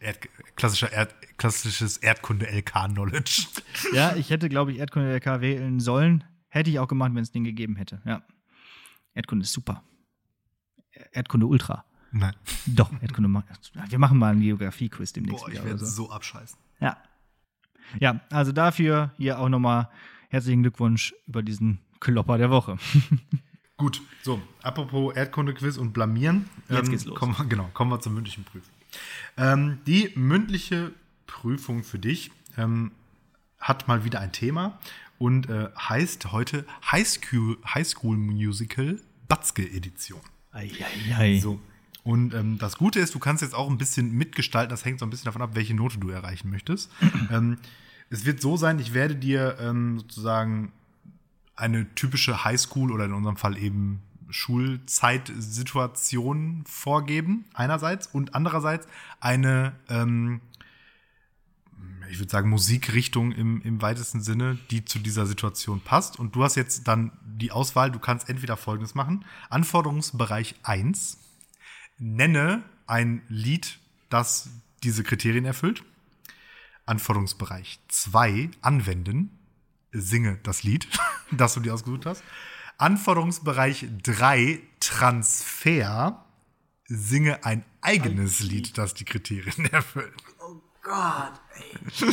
B: Erd, klassischer Erd, klassisches Erdkunde-LK-Knowledge.
A: Ja, ich hätte, glaube ich, Erdkunde LK wählen sollen. Hätte ich auch gemacht, wenn es den gegeben hätte. Ja. Erdkunde ist super. Erdkunde Ultra.
B: Nein.
A: Doch, Erdkunde. Wir machen mal einen Geografie-Quiz demnächst
B: Boah, ich werde so abscheißen.
A: Ja. Ja, also dafür hier auch nochmal herzlichen Glückwunsch über diesen Klopper der Woche.
B: Gut, so, apropos Erdkunde-Quiz und Blamieren.
A: Jetzt geht's los.
B: Kommen wir, genau, kommen wir zur mündlichen Prüfung. Ähm, die mündliche Prüfung für dich ähm, hat mal wieder ein Thema und äh, heißt heute High School, High School Musical Batzke Edition.
A: Eieiei.
B: So. Und ähm, das Gute ist, du kannst jetzt auch ein bisschen mitgestalten. Das hängt so ein bisschen davon ab, welche Note du erreichen möchtest. ähm, es wird so sein, ich werde dir ähm, sozusagen eine typische Highschool oder in unserem Fall eben Schulzeitsituation vorgeben, einerseits, und andererseits eine, ähm, ich würde sagen, Musikrichtung im, im weitesten Sinne, die zu dieser Situation passt. Und du hast jetzt dann die Auswahl, du kannst entweder Folgendes machen. Anforderungsbereich 1, nenne ein Lied, das diese Kriterien erfüllt. Anforderungsbereich 2, anwenden, singe das Lied, das du dir ausgesucht hast. Anforderungsbereich 3, Transfer, singe ein eigenes Lied, das die Kriterien erfüllt.
A: Oh Gott, ey.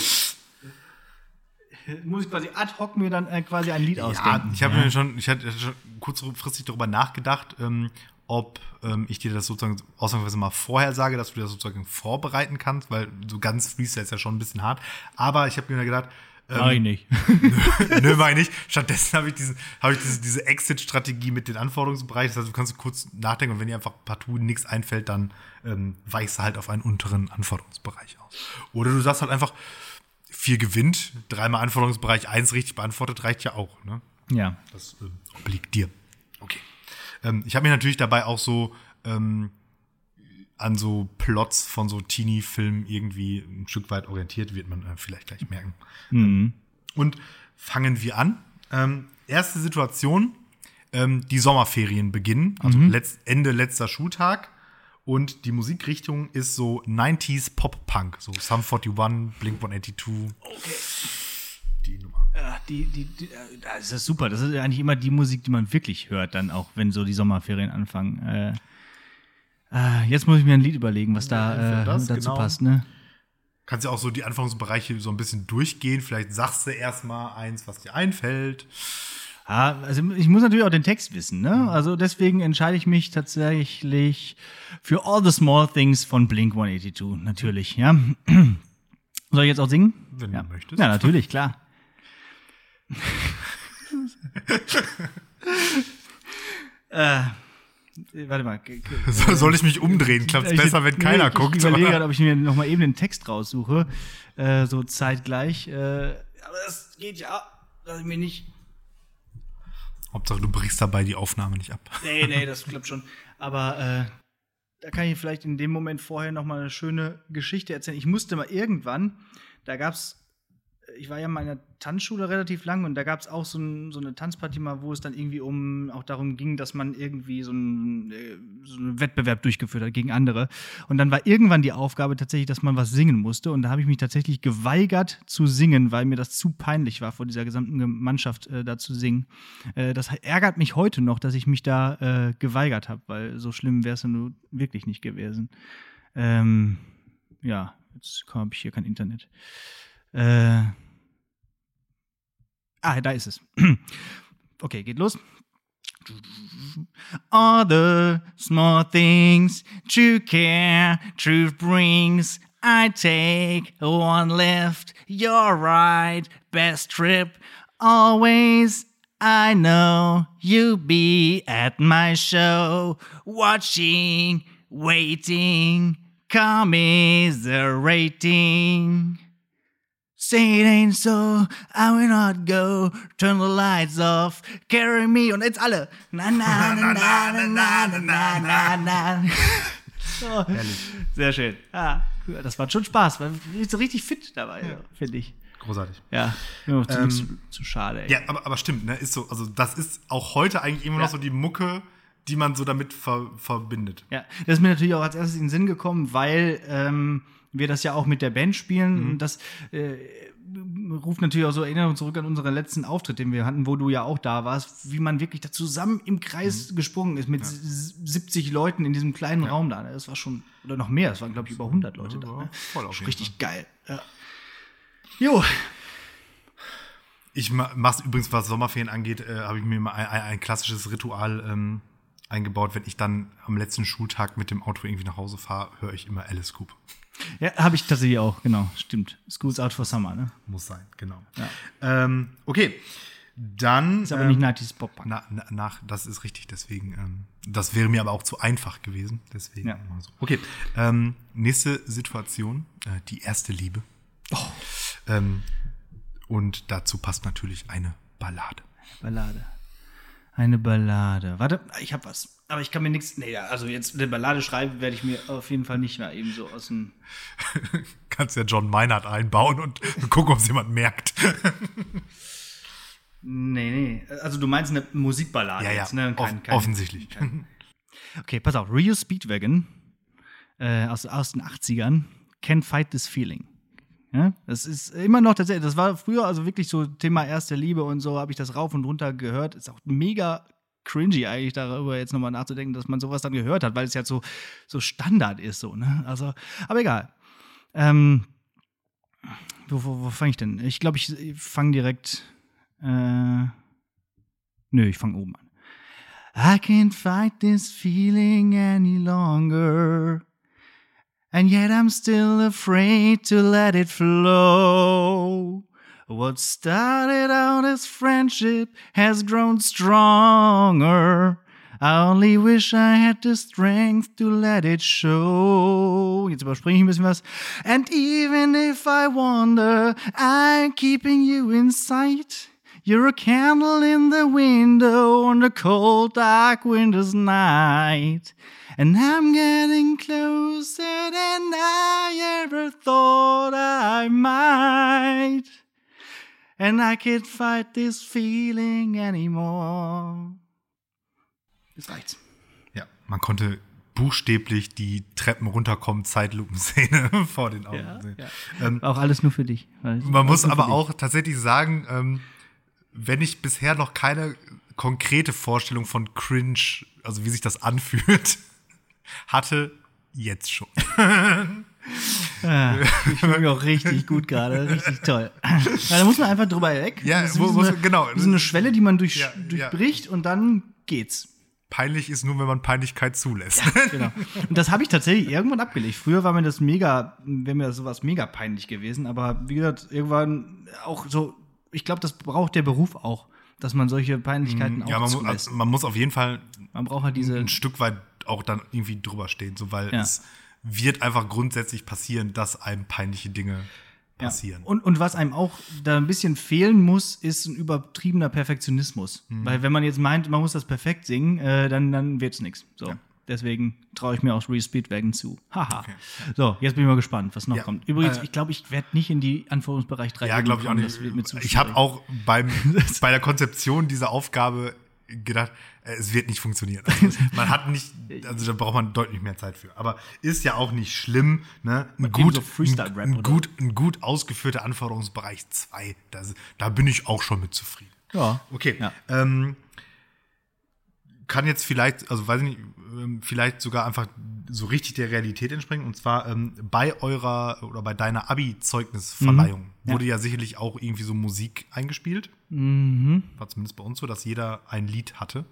A: Muss ich quasi ad hoc mir dann äh, quasi ein Lied ausdenken?
B: Ja, ich habe mir schon, ich hatte schon kurzfristig darüber nachgedacht, ähm, ob ähm, ich dir das sozusagen ausnahmsweise mal vorher sage, dass du das sozusagen vorbereiten kannst, weil so ganz Freestyle ist ja schon ein bisschen hart. Aber ich habe mir gedacht,
A: ähm, Mach ich nicht.
B: nö, nö, mach ich nicht. Stattdessen habe ich, diese, hab ich diese, diese Exit-Strategie mit den Anforderungsbereichen. Das heißt, du kannst kurz nachdenken und wenn dir einfach partout nichts einfällt, dann ähm, weichst du halt auf einen unteren Anforderungsbereich aus. Oder du sagst halt einfach, vier gewinnt, dreimal Anforderungsbereich, eins richtig beantwortet, reicht ja auch. Ne?
A: Ja.
B: Das äh, obliegt dir. Ähm, ich habe mich natürlich dabei auch so ähm, an so Plots von so Teenie-Filmen irgendwie ein Stück weit orientiert, wird man äh, vielleicht gleich merken.
A: Mhm.
B: Und fangen wir an. Ähm, erste Situation, ähm, die Sommerferien beginnen, also letzt, Ende letzter Schultag. Und die Musikrichtung ist so 90s Pop-Punk, so Sum 41, Blink 182.
A: Okay.
B: Die Nummer.
A: Ja, die, die, die, äh, das ist super. Das ist eigentlich immer die Musik, die man wirklich hört, dann auch, wenn so die Sommerferien anfangen. Äh, äh, jetzt muss ich mir ein Lied überlegen, was da äh, dazu
B: genau.
A: passt, ne?
B: Kannst ja auch so die Anfangsbereiche so ein bisschen durchgehen. Vielleicht sagst du erstmal eins, was dir einfällt.
A: Ja, also ich muss natürlich auch den Text wissen, ne? Also deswegen entscheide ich mich tatsächlich für All the Small Things von Blink 182, natürlich, ja. Soll ich jetzt auch singen?
B: Wenn
A: ja.
B: du möchtest.
A: Ja, natürlich, klar. äh, warte mal.
B: So- Soll ich mich umdrehen? Klappt es besser, wenn keiner
A: ich,
B: guckt?
A: Ich überlege gerade, ob ich mir noch mal eben den Text raussuche, äh, so zeitgleich. Äh, aber das geht ja, dass ich mir nicht
B: Hauptsache, du brichst dabei die Aufnahme nicht ab.
A: Nee, nee, das klappt schon. Aber äh, da kann ich vielleicht in dem Moment vorher noch mal eine schöne Geschichte erzählen. Ich musste mal irgendwann, da gab's, ich war ja in meiner Tanzschule relativ lang und da gab's auch so, ein, so eine Tanzpartie mal, wo es dann irgendwie um auch darum ging, dass man irgendwie so einen, äh, so einen Wettbewerb durchgeführt hat gegen andere. Und dann war irgendwann die Aufgabe tatsächlich, dass man was singen musste. Und da habe ich mich tatsächlich geweigert zu singen, weil mir das zu peinlich war, vor dieser gesamten Ge- Mannschaft äh, da zu singen. Äh, das ärgert mich heute noch, dass ich mich da äh, geweigert habe, weil so schlimm wäre es ja nur wirklich nicht gewesen. Ähm, ja, jetzt habe ich hier kein Internet. Äh, ah, da ist es. Okay, geht los. All the small things true care, truth brings. I take one left, you're right, best trip. Always, I know you be at my show, watching, waiting, commiserating. Say it ain't so, I will not go. Turn the lights off, carry me. Und jetzt alle. Na, na, na, na, na, na, na, na, na. So. Sehr schön. Ja, das macht schon Spaß. Man ist so richtig fit dabei, so, finde ich.
B: Großartig.
A: Ja, noch zu,
B: Ähm,
A: zu, zu schade, ey.
B: Ja, aber, aber stimmt, ne? Ist so, also das ist auch heute eigentlich immer noch
A: Ja.
B: so die Mucke, die man so damit ver verbindet.
A: Ja, das ist mir natürlich auch als erstes in den Sinn gekommen, weil ähm, wir das ja auch mit der Band spielen.
B: Mhm.
A: Und das äh, ruft natürlich auch so Erinnerungen zurück an unseren letzten Auftritt, den wir hatten, wo du ja auch da warst, wie man wirklich da zusammen im Kreis
B: Mhm.
A: gesprungen ist mit s- 70 Leuten in diesem kleinen Raum da. Das war schon, oder noch mehr, es waren, glaube ich, über 100 Leute da.
B: Ja,
A: Ne?
B: voll auf
A: Richtig geil. Ja. Jo,
B: Ich ma- mach's übrigens, was Sommerferien angeht, äh, habe ich mir mal ein, ein, ein klassisches Ritual ähm, eingebaut. Wenn ich dann am letzten Schultag mit dem Auto irgendwie nach Hause fahre, höre ich immer Alice Cooper.
A: Ja, habe ich tatsächlich auch, genau, stimmt. School's out for summer, ne?
B: Muss sein, genau.
A: Ja.
B: Ähm, okay, dann.
A: Ist aber
B: ähm,
A: nicht 90s Pop.
B: Na, na, nach, das ist richtig, deswegen, ähm, das wäre mir aber auch zu einfach gewesen, deswegen.
A: Ja.
B: so. Okay, ähm, nächste Situation, äh, die erste Liebe.
A: Oh.
B: Ähm, und dazu passt natürlich eine Ballade.
A: Ballade. Eine Ballade. Warte, ich hab was. Aber ich kann mir nichts. Nee, also jetzt eine Ballade schreiben werde ich mir auf jeden Fall nicht mehr eben so aus dem.
B: Kannst ja John Meinert einbauen und gucken, ob es jemand merkt.
A: Nee, nee. Also du meinst eine Musikballade
B: Ja, ja,
A: jetzt, ne?
B: off- offensichtlich.
A: Okay, pass auf. Rio Speedwagon äh, aus, aus den 80ern. Can't Fight This Feeling. Ja? Das ist immer noch tatsächlich, das war früher also wirklich so Thema erste Liebe und so, habe ich das rauf und runter gehört. Ist auch mega cringy eigentlich darüber jetzt nochmal nachzudenken, dass man sowas dann gehört hat, weil es ja so, so Standard ist so, ne? Also, aber egal. Ähm, wo wo, wo fange ich denn? Ich glaube, ich fange direkt. Äh, nö, ich fange oben an. I can't fight this feeling any longer. And yet I'm still afraid to let it flow. What started out as friendship has grown stronger. I only wish I had the strength to let it show. Jetzt überspringe ich ein bisschen was. And even if I wander, I'm keeping you in sight. You're a candle in the window on a cold, dark winter's night. And I'm getting closer than I ever thought I might. And I can't fight this feeling anymore. Das reicht's.
B: Ja, man konnte buchstäblich die Treppen runterkommen, Zeitlupenszene vor den Augen
A: Ja,
B: sehen.
A: ja.
B: Ähm,
A: Auch alles nur für dich.
B: man muss aber
A: dich.
B: auch tatsächlich sagen, ähm, wenn ich bisher noch keine konkrete Vorstellung von Cringe, also wie sich das anfühlt, hatte, jetzt schon.
A: Ja, ich fühle auch richtig gut gerade, richtig toll. Ja, da muss man einfach drüber weg.
B: Ja,
A: das ist
B: wo-
A: so
B: muss-
A: eine,
B: genau.
A: so eine Schwelle, die man durch,
B: Ja,
A: durchbricht und dann geht's.
B: Peinlich ist nur, wenn man Peinlichkeit zulässt.
A: Genau. Und das habe ich tatsächlich irgendwann abgelegt. Früher war mir das mega, wäre mir sowas mega peinlich gewesen, aber wie gesagt, irgendwann auch so, ich glaube, das braucht der Beruf auch, dass man solche Peinlichkeiten auch
B: ja, man,
A: zulässt.
B: also, man muss auf jeden Fall
A: man braucht halt diese,
B: ein Stück weit auch dann irgendwie drüber stehen, so weil
A: Ja.
B: es wird einfach grundsätzlich passieren, dass einem peinliche Dinge passieren.
A: Ja. Und, und was einem auch da ein bisschen fehlen muss, ist ein übertriebener Perfektionismus.
B: Mhm.
A: Weil wenn man jetzt meint, man muss das perfekt singen, äh, dann, dann wird's nichts. So. Deswegen traue ich mir auch Real Speedwagon zu. Haha. So, jetzt bin ich mal gespannt, was noch
B: Ja,
A: kommt. Übrigens,
B: äh,
A: ich glaube, ich werde nicht in die Anforderungsbereich 3
B: Ja, glaube ich auch nicht.
A: Das wird mir zu
B: ich habe auch beim, bei der Konzeption dieser Aufgabe gedacht, äh, es wird nicht funktionieren. Also, man hat nicht, also da braucht man deutlich mehr Zeit für. Aber ist ja auch nicht schlimm. Ne? Ein, gut,
A: so
B: ein, ein, gut, ein gut ausgeführter Anforderungsbereich 2, da bin ich auch schon mit zufrieden.
A: Ja.
B: Okay.
A: Ja.
B: Ähm, kann jetzt vielleicht, also weiß ich nicht, ähm, vielleicht sogar einfach so richtig der Realität entspringen. Und zwar ähm, bei eurer oder bei deiner Abi-Zeugnisverleihung
A: Mhm. Ja.
B: wurde ja sicherlich auch irgendwie so Musik eingespielt.
A: Mhm.
B: War zumindest bei uns so, dass jeder ein Lied hatte.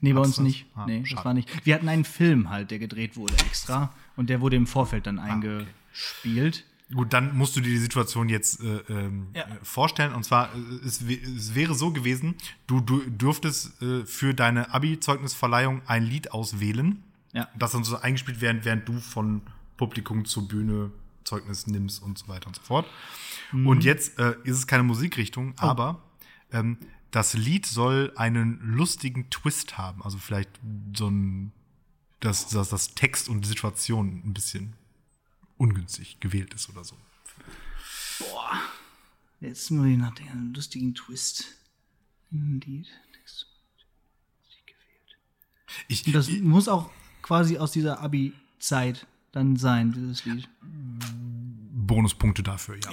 A: Nee, bei
B: Hattest
A: uns
B: das?
A: nicht.
B: Ah,
A: nee, das
B: schade.
A: war nicht. Wir hatten einen Film halt, der gedreht wurde extra. Und der wurde im Vorfeld
B: Ah,
A: dann eingespielt.
B: Gut, dann musst du dir die Situation jetzt äh, ähm,
A: Ja.
B: äh, vorstellen. Und zwar, äh, es, es wäre so gewesen, du, du dürftest äh, für deine Abi-Zeugnisverleihung ein Lied auswählen.
A: Ja.
B: Das dann so eingespielt werden, während du von Publikum zur Bühne Zeugnis nimmst und so weiter und so fort.
A: Mhm.
B: Und jetzt äh, ist es keine Musikrichtung,
A: Oh.
B: aber ähm, das Lied soll einen lustigen Twist haben. Also vielleicht so ein, dass, dass das Text und die Situation ein bisschen ungünstig gewählt ist oder so.
A: Jetzt muss ich nach dem lustigen Twist. Indeed.
B: Ich,
A: das
B: ich,
A: muss auch quasi aus dieser Abi-Zeit dann sein, dieses Lied.
B: Bonuspunkte dafür, ja.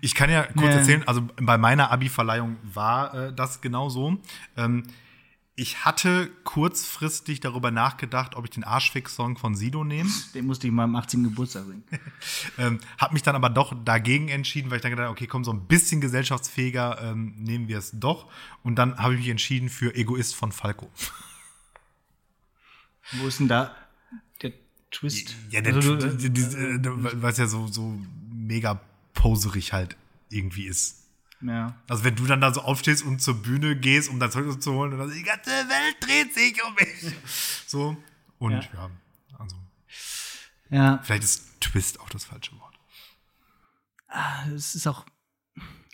B: Ich kann ja kurz
A: Ja.
B: erzählen, also bei meiner Abi-Verleihung war äh, das genau so. Ähm, ich hatte kurzfristig darüber nachgedacht, ob ich den Arschfix-Song von Sido nehme.
A: Den musste ich mal am 18. Geburtstag singen.
B: ähm, hab mich dann aber doch dagegen entschieden, weil ich dann gedacht habe, okay, komm, so ein bisschen gesellschaftsfähiger ähm, nehmen wir es doch. Und dann habe ich mich entschieden für Egoist von Falco.
A: Wo ist denn da der Twist?
B: Ja, der,
A: Also,
B: also,
A: du-
B: die, die, die, was ja so, so mega poserig halt irgendwie ist.
A: Ja.
B: Also wenn du dann da so aufstehst und zur Bühne gehst, um dein Zeugnis zu holen und dann die ganze Welt dreht sich um mich. So. Und
A: Ja.
B: ja, also
A: ja,
B: vielleicht ist Twist auch das falsche Wort.
A: es ist auch.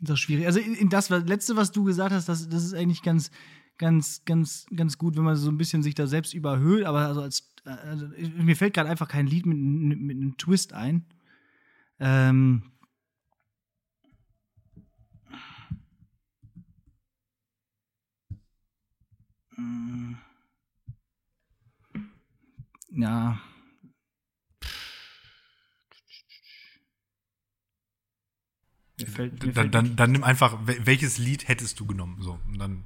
A: Ist schwierig. Also in, in das was, letzte, was du gesagt hast, das, das ist eigentlich ganz, ganz, ganz, ganz gut, wenn man so ein bisschen sich da selbst überhöht. Aber also als also mir fällt gerade einfach kein Lied mit, mit, mit einem Twist ein. Ähm, ja.
B: Mir fällt, mir dann, dann, dann, nimm einfach, welches Lied hättest du genommen? So, und dann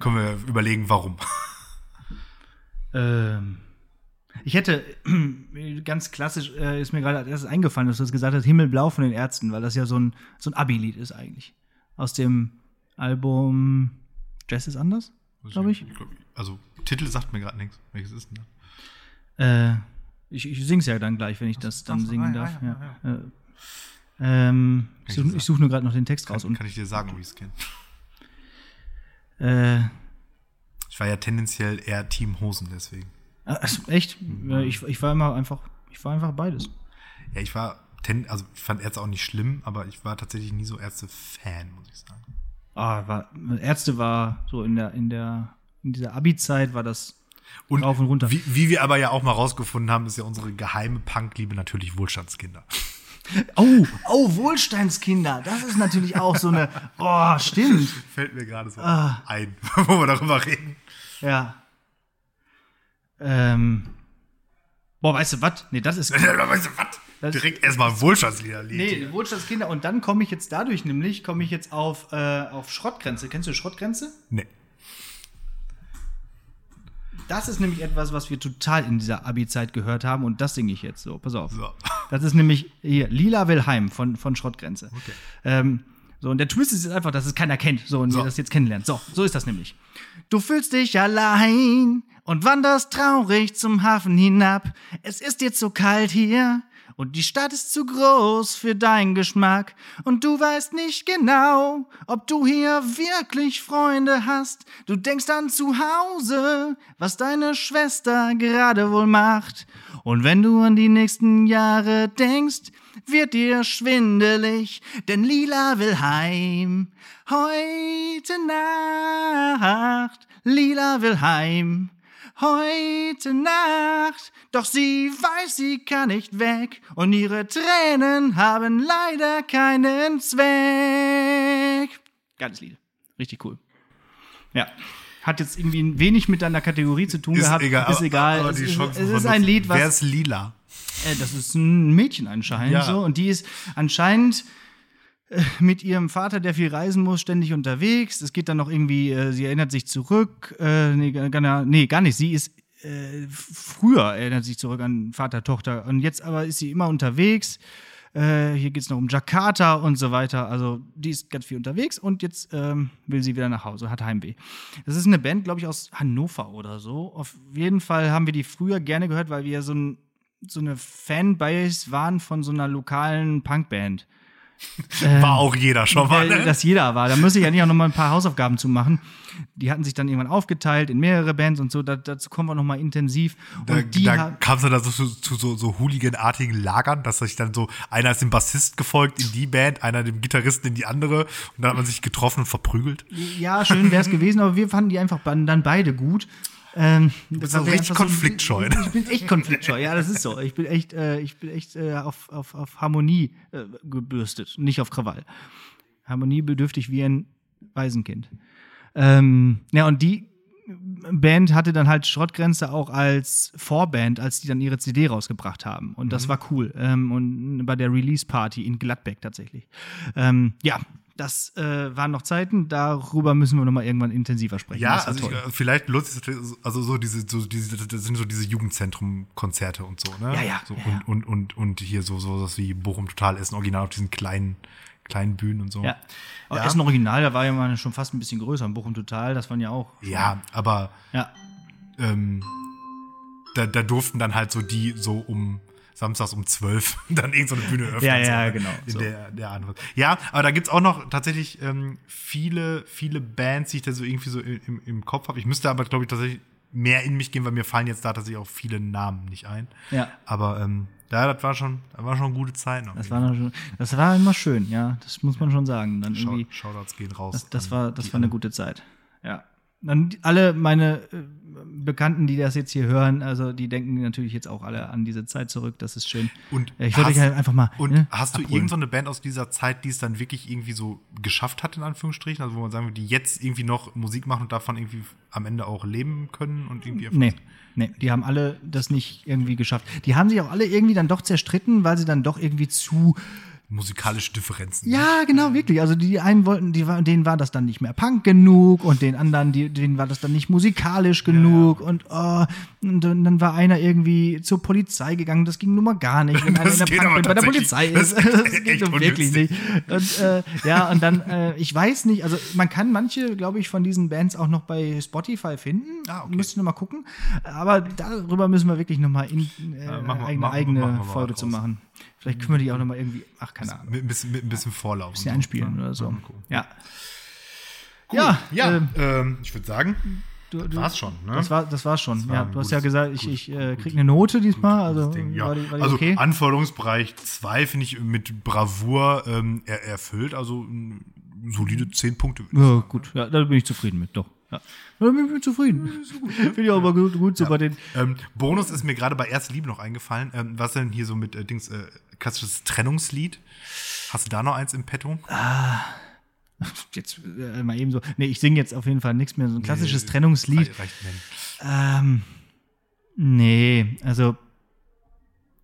B: können wir überlegen, warum.
A: Ähm, ich hätte ganz klassisch, äh, ist mir gerade als erstes eingefallen, dass du das gesagt hast, Himmelblau von den Ärzten, weil das ja so ein, so ein Abi-Lied ist eigentlich. Aus dem Album Jazz ist anders, glaube ich.
B: Also, Titel sagt mir gerade nichts. Welches ist denn
A: das? Äh, ich ich singe es ja dann gleich, wenn ich das, das dann singen darf. Ja, ja, ja. Äh, ähm, ich suche such nur gerade noch den Text
B: kann,
A: raus.
B: Und kann ich dir sagen, wie ich es kenne?
A: Äh,
B: ich war ja tendenziell eher Team Hosen, deswegen.
A: Also, echt? Ich, ich war immer einfach, ich war einfach beides.
B: Ja, ich war, ten, also ich fand Ärzte auch nicht schlimm, aber ich war tatsächlich nie so Ärzte-Fan, muss ich sagen.
A: Ah, war, Ärzte war so in der, in der, in dieser Abi-Zeit war das
B: und rauf und runter. Wie, wie wir aber ja auch mal rausgefunden haben, ist ja unsere geheime Punkliebe natürlich Wohlstandskinder.
A: Oh, oh, Wohlstandskinder. Das ist natürlich auch so eine. Oh, stimmt.
B: Fällt mir gerade so ah. ein, wo wir darüber reden.
A: Ja. Ähm. Boah, weißt du was? Nee, das ist.
B: weißt du was? Direkt erstmal Wohlstandslieder.
A: Nee, Wohlstandskinder. Und dann komme ich jetzt dadurch nämlich, komme ich jetzt auf, äh, auf Schrottgrenze. Kennst du Schrottgrenze?
B: Nee.
A: Das ist nämlich etwas, was wir total in dieser Abi-Zeit gehört haben und das singe ich jetzt so. Pass auf. So. Das ist nämlich hier Lila Wilhelm von, von Schrottgrenze. Okay. Ähm, so, und der Twist ist jetzt einfach, dass es keiner kennt. So, und so. ihr das jetzt kennenlernt. So, so ist das nämlich. Du fühlst dich allein und wanderst traurig zum Hafen hinab. Es ist jetzt so kalt hier und die Stadt ist zu groß für deinen Geschmack und du weißt nicht genau, ob du hier wirklich Freunde hast. Du denkst an zu Hause, was deine Schwester gerade wohl macht. Und wenn du an die nächsten Jahre denkst, wird dir schwindelig, denn Lila will heim. Heute Nacht, Lila will heim heute Nacht. Doch sie weiß, sie kann nicht weg und ihre Tränen haben leider keinen Zweck. Geiles Lied. Richtig cool. Ja. Hat jetzt irgendwie wenig mit deiner Kategorie zu tun
B: ist
A: gehabt.
B: Egal,
A: ist egal.
B: Aber, aber es, ist,
A: es ist ein Lied, was.
B: Wer ist lila?
A: Äh, das ist ein Mädchen anscheinend ja. so. Und die ist anscheinend mit ihrem Vater, der viel reisen muss, ständig unterwegs. Es geht dann noch irgendwie, äh, sie erinnert sich zurück. Äh, nee, gar, nee, gar nicht. Sie ist äh, früher, erinnert sich zurück an Vater, Tochter. Und jetzt aber ist sie immer unterwegs. Äh, hier geht es noch um Jakarta und so weiter. Also die ist ganz viel unterwegs und jetzt ähm, will sie wieder nach Hause, hat Heimweh. Das ist eine Band, glaube ich, aus Hannover oder so. Auf jeden Fall haben wir die früher gerne gehört, weil wir so, ein, so eine Fanbase waren von so einer lokalen Punkband.
B: War auch jeder schon mal.
A: Ne? Dass jeder war. Da muss ich ja nicht auch noch mal ein paar Hausaufgaben zu machen. Die hatten sich dann irgendwann aufgeteilt in mehrere Bands und so. Da, dazu kommen wir noch mal intensiv.
B: Und da, da kam es dann so, zu, zu so, so Hooligan-artigen Lagern, dass sich dann so, einer ist dem Bassist gefolgt in die Band, einer dem Gitarristen in die andere. Und dann hat man sich getroffen und verprügelt.
A: Ja, schön wäre es gewesen, aber wir fanden die einfach dann beide gut. Ähm,
B: du bist auch richtig konfliktscheu.
A: So, ich bin echt konfliktscheu, ja, das ist so. Ich bin echt, äh, ich bin echt äh, auf, auf, auf Harmonie äh, gebürstet, nicht auf Krawall. Harmoniebedürftig wie ein Waisenkind. Ähm, ja, und die Band hatte dann halt Schrottgrenze auch als Vorband, als die dann ihre CD rausgebracht haben. Und das mhm. war cool. Ähm, und bei der Release-Party in Gladbeck tatsächlich. Ähm, ja, das äh, waren noch Zeiten, darüber müssen wir noch mal irgendwann intensiver sprechen.
B: Ja, also ich, vielleicht lohnt es also so diese, so diese, das sind so diese Jugendzentrum-Konzerte und so, ne?
A: Ja, ja.
B: So,
A: ja,
B: ja. Und, und, und, und hier so, so was wie Bochum Total Essen Original auf diesen kleinen, kleinen Bühnen und so.
A: Ja. Aber ja. Essen Original, da war ja mal schon fast ein bisschen größer. Bochum Total, das waren ja auch.
B: Ja, aber
A: ja.
B: Ähm, da, da durften dann halt so die so um samstags um 12 dann irgendeine so Bühne öffnen.
A: Ja, ja, so, genau.
B: In so. der, der. Ja, aber da gibt es auch noch tatsächlich ähm, viele, viele Bands, die ich da so irgendwie so im, im Kopf habe. Ich müsste aber, glaube ich, tatsächlich mehr in mich gehen, weil mir fallen jetzt da tatsächlich auch viele Namen nicht ein.
A: Ja.
B: Aber ähm, Ja, das war schon, das war schon gute Zeit noch.
A: Das war, schon, das war immer schön, ja. Das muss man schon sagen. Dann irgendwie,
B: Shoutouts gehen raus.
A: das, das war, das war eine gute Zeit. Ja. Die- alle meine äh, Bekannten, die das jetzt hier hören, also die denken natürlich jetzt auch alle an diese Zeit zurück. Das ist schön.
B: Und
A: Ja, ich wollte euch halt einfach mal.
B: Und
A: ne,
B: hast du
A: abholen.
B: irgend so eine Band aus dieser Zeit, die es dann wirklich irgendwie so geschafft hat, in Anführungsstrichen? Also wo man sagen würde, die jetzt irgendwie noch Musik machen und davon irgendwie am Ende auch leben können und irgendwie
A: Nee, nee, die haben alle das nicht irgendwie geschafft. Die haben sich auch alle irgendwie dann doch zerstritten, weil sie dann doch irgendwie zu.
B: Musikalische Differenzen.
A: Ja, genau, wirklich. Also die einen wollten, die denen war das dann nicht mehr Punk genug und den anderen, die, denen war das dann nicht musikalisch genug und, oh, und dann war einer irgendwie zur Polizei gegangen. Das ging nun mal gar nicht, wenn einer
B: Das
A: in der Punkband bei der. Polizei
B: Das
A: ist. Das
B: echt
A: geht wirklich nicht. Und äh, ja, und dann, äh, ich weiß nicht, also man kann manche, glaube ich, von diesen Bands auch noch bei Spotify finden.
B: Ah, okay.
A: Müsste noch mal gucken. Aber darüber müssen wir wirklich noch mal in, äh,
B: Ja, machen wir- machen-
A: eigene
B: machen
A: Folge zu machen. Vielleicht können wir die auch noch mal irgendwie, ach, keine Ahnung,
B: Mit, ein bisschen, mit ein bisschen Vorlauf.
A: ein bisschen einspielen oder so. Ja.
B: Cool.
A: Ja,
B: Ja,
A: ähm,
B: ähm, ich würde sagen,
A: Du, du,
B: war's schon, ne?
A: Das war, das war schon.
B: war
A: ja, du hast ja
B: gutes-
A: gesagt, ich,
B: gut-
A: ich äh,
B: gut-
A: krieg eine Note diesmal. Also,
B: Ding, ja.
A: war die, war die
B: also
A: okay?
B: Anforderungsbereich 2 finde ich mit Bravour ähm, er, erfüllt, also solide 10 Punkte. würde ich
A: Ja, gut, ja, da bin ich zufrieden mit, doch. Ja. Da bin ich zufrieden. Finde ich auch mal gut, gut so bei den.
B: Ähm, Bonus ist mir gerade bei Erste Liebe noch eingefallen. Ähm, was denn hier so mit äh, Dings, äh, klassisches Trennungslied? Hast du da noch eins im Petto?
A: Jetzt äh, mal eben so. Nee, ich singe jetzt auf jeden Fall nichts mehr. So ein klassisches
B: Nee,
A: Trennungslied.
B: Reicht.
A: Ähm, nee, also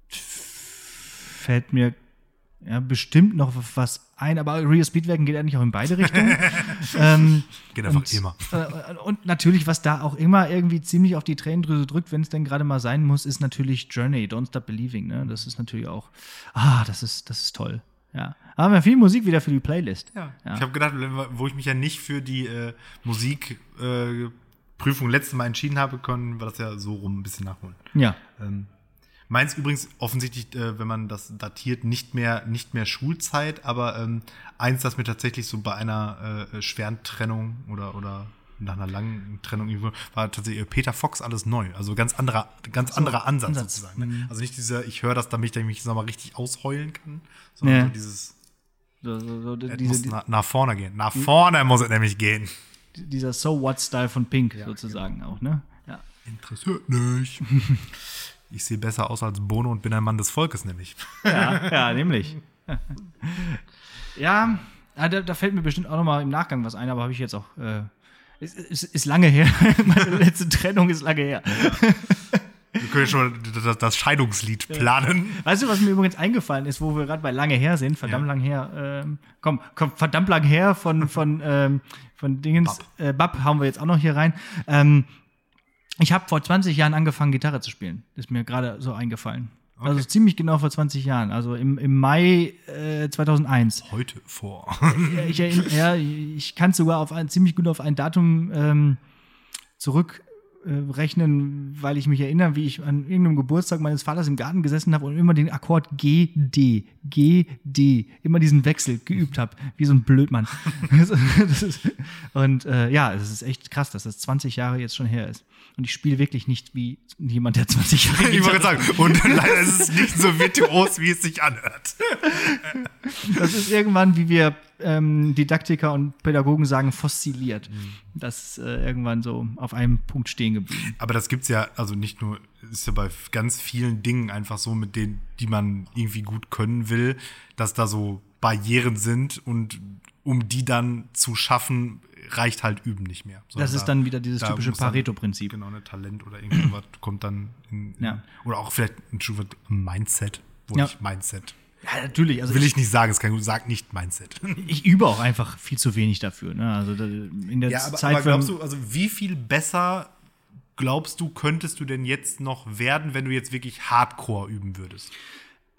A: fällt mir ja bestimmt noch was ein, aber Real Speedwerken geht eigentlich auch in beide Richtungen. ähm,
B: Geht einfach
A: und,
B: immer.
A: Äh, und natürlich, was da auch immer irgendwie ziemlich auf die Tränendrüse drückt, wenn es denn gerade mal sein muss, ist natürlich Journey, Don't Stop Believing. Ne? Das ist natürlich auch, ah, das ist, das ist toll. Ja, haben wir viel Musik wieder für die Playlist.
B: Ja.
A: Ja.
B: Ich habe gedacht, wo ich mich ja nicht für die äh, Musikprüfung äh, Prüfung letztes Mal entschieden habe, können wir das ja so rum ein bisschen nachholen.
A: Ja,
B: Ähm, meins übrigens offensichtlich, äh, wenn man das datiert, nicht mehr, nicht mehr Schulzeit, aber ähm, eins, das mir tatsächlich so bei einer äh, schweren Trennung oder, oder nach einer langen Trennung irgendwo, war tatsächlich äh, Peter Fox alles neu. Also ganz anderer, ganz anderer Ansatz,
A: Ansatz.
B: sozusagen. Ne? Also nicht dieser, ich höre das, damit ich mich sag mal, richtig ausheulen kann, sondern
A: Ja.
B: so dieses,
A: so, so, so,
B: es
A: diese,
B: muss nach, nach vorne gehen. Nach vorne muss es nämlich gehen.
A: dieser So What-Style von Pink sozusagen auch, ne? Ja.
B: Interessiert nicht. Ich sehe besser aus als Bono und bin ein Mann des Volkes, nämlich.
A: Ja, ja, nämlich. ja, da, da fällt mir bestimmt auch noch mal im Nachgang was ein, aber habe ich jetzt auch. Äh, ist, ist, ist lange her. Meine letzte Trennung ist lange her.
B: Wir können schon das, das Scheidungslied planen.
A: Weißt du, was mir übrigens eingefallen ist, wo wir gerade bei lange her sind? Verdammt
B: Ja.
A: lang her. Ähm, komm, komm, verdammt lang her von, von, ähm, von Dingens.
B: Bab.
A: Äh, Bab haben wir jetzt auch noch hier rein. Ähm, ich habe vor 20 Jahren angefangen, Gitarre zu spielen. Ist mir gerade so eingefallen. Also
B: Okay.
A: ziemlich genau vor 20 Jahren. Also im, im Mai äh, 2001.
B: Heute vor.
A: Ich, ja, ich kann sogar auf ein, ziemlich gut auf ein Datum ähm, äh, rechnen, weil ich mich erinnere, wie ich an irgendeinem Geburtstag meines Vaters im Garten gesessen habe und immer den Akkord G, D, G, D, immer diesen Wechsel geübt habe, wie so ein Blödmann. ist, und äh, ja, es ist echt krass, dass das 20 Jahre jetzt schon her ist. Und ich spiele wirklich nicht wie jemand, der 20 Jahre
B: Ich wollte sagen, und leider ist es nicht so virtuos, wie es sich anhört.
A: Das ist irgendwann, wie wir ähm, Didaktiker und Pädagogen sagen, fossiliert. Das ist äh, irgendwann so auf einem Punkt stehen geblieben.
B: Aber das gibt's ja, also nicht nur, ist ja bei ganz vielen Dingen einfach so, mit denen, die man irgendwie gut können will, dass da so Barrieren sind und um die dann zu schaffen, reicht halt Üben nicht mehr. Sondern
A: Das ist dann wieder dieses
B: da
A: typische Pareto-Prinzip.
B: Genau, ne Talent oder irgendwas kommt dann in, in,
A: Ja.
B: oder auch vielleicht ein Mindset, wo
A: Ja.
B: nicht Mindset.
A: Ja, natürlich. Also
B: Will
A: ich,
B: ich nicht sagen, es kann gut, sag nicht Mindset.
A: ich übe auch einfach viel zu wenig dafür. Ne? Also in der
B: Ja, aber,
A: Zeit,
B: aber glaubst du, also wie viel besser glaubst du, könntest du denn jetzt noch werden, wenn du jetzt wirklich Hardcore üben würdest?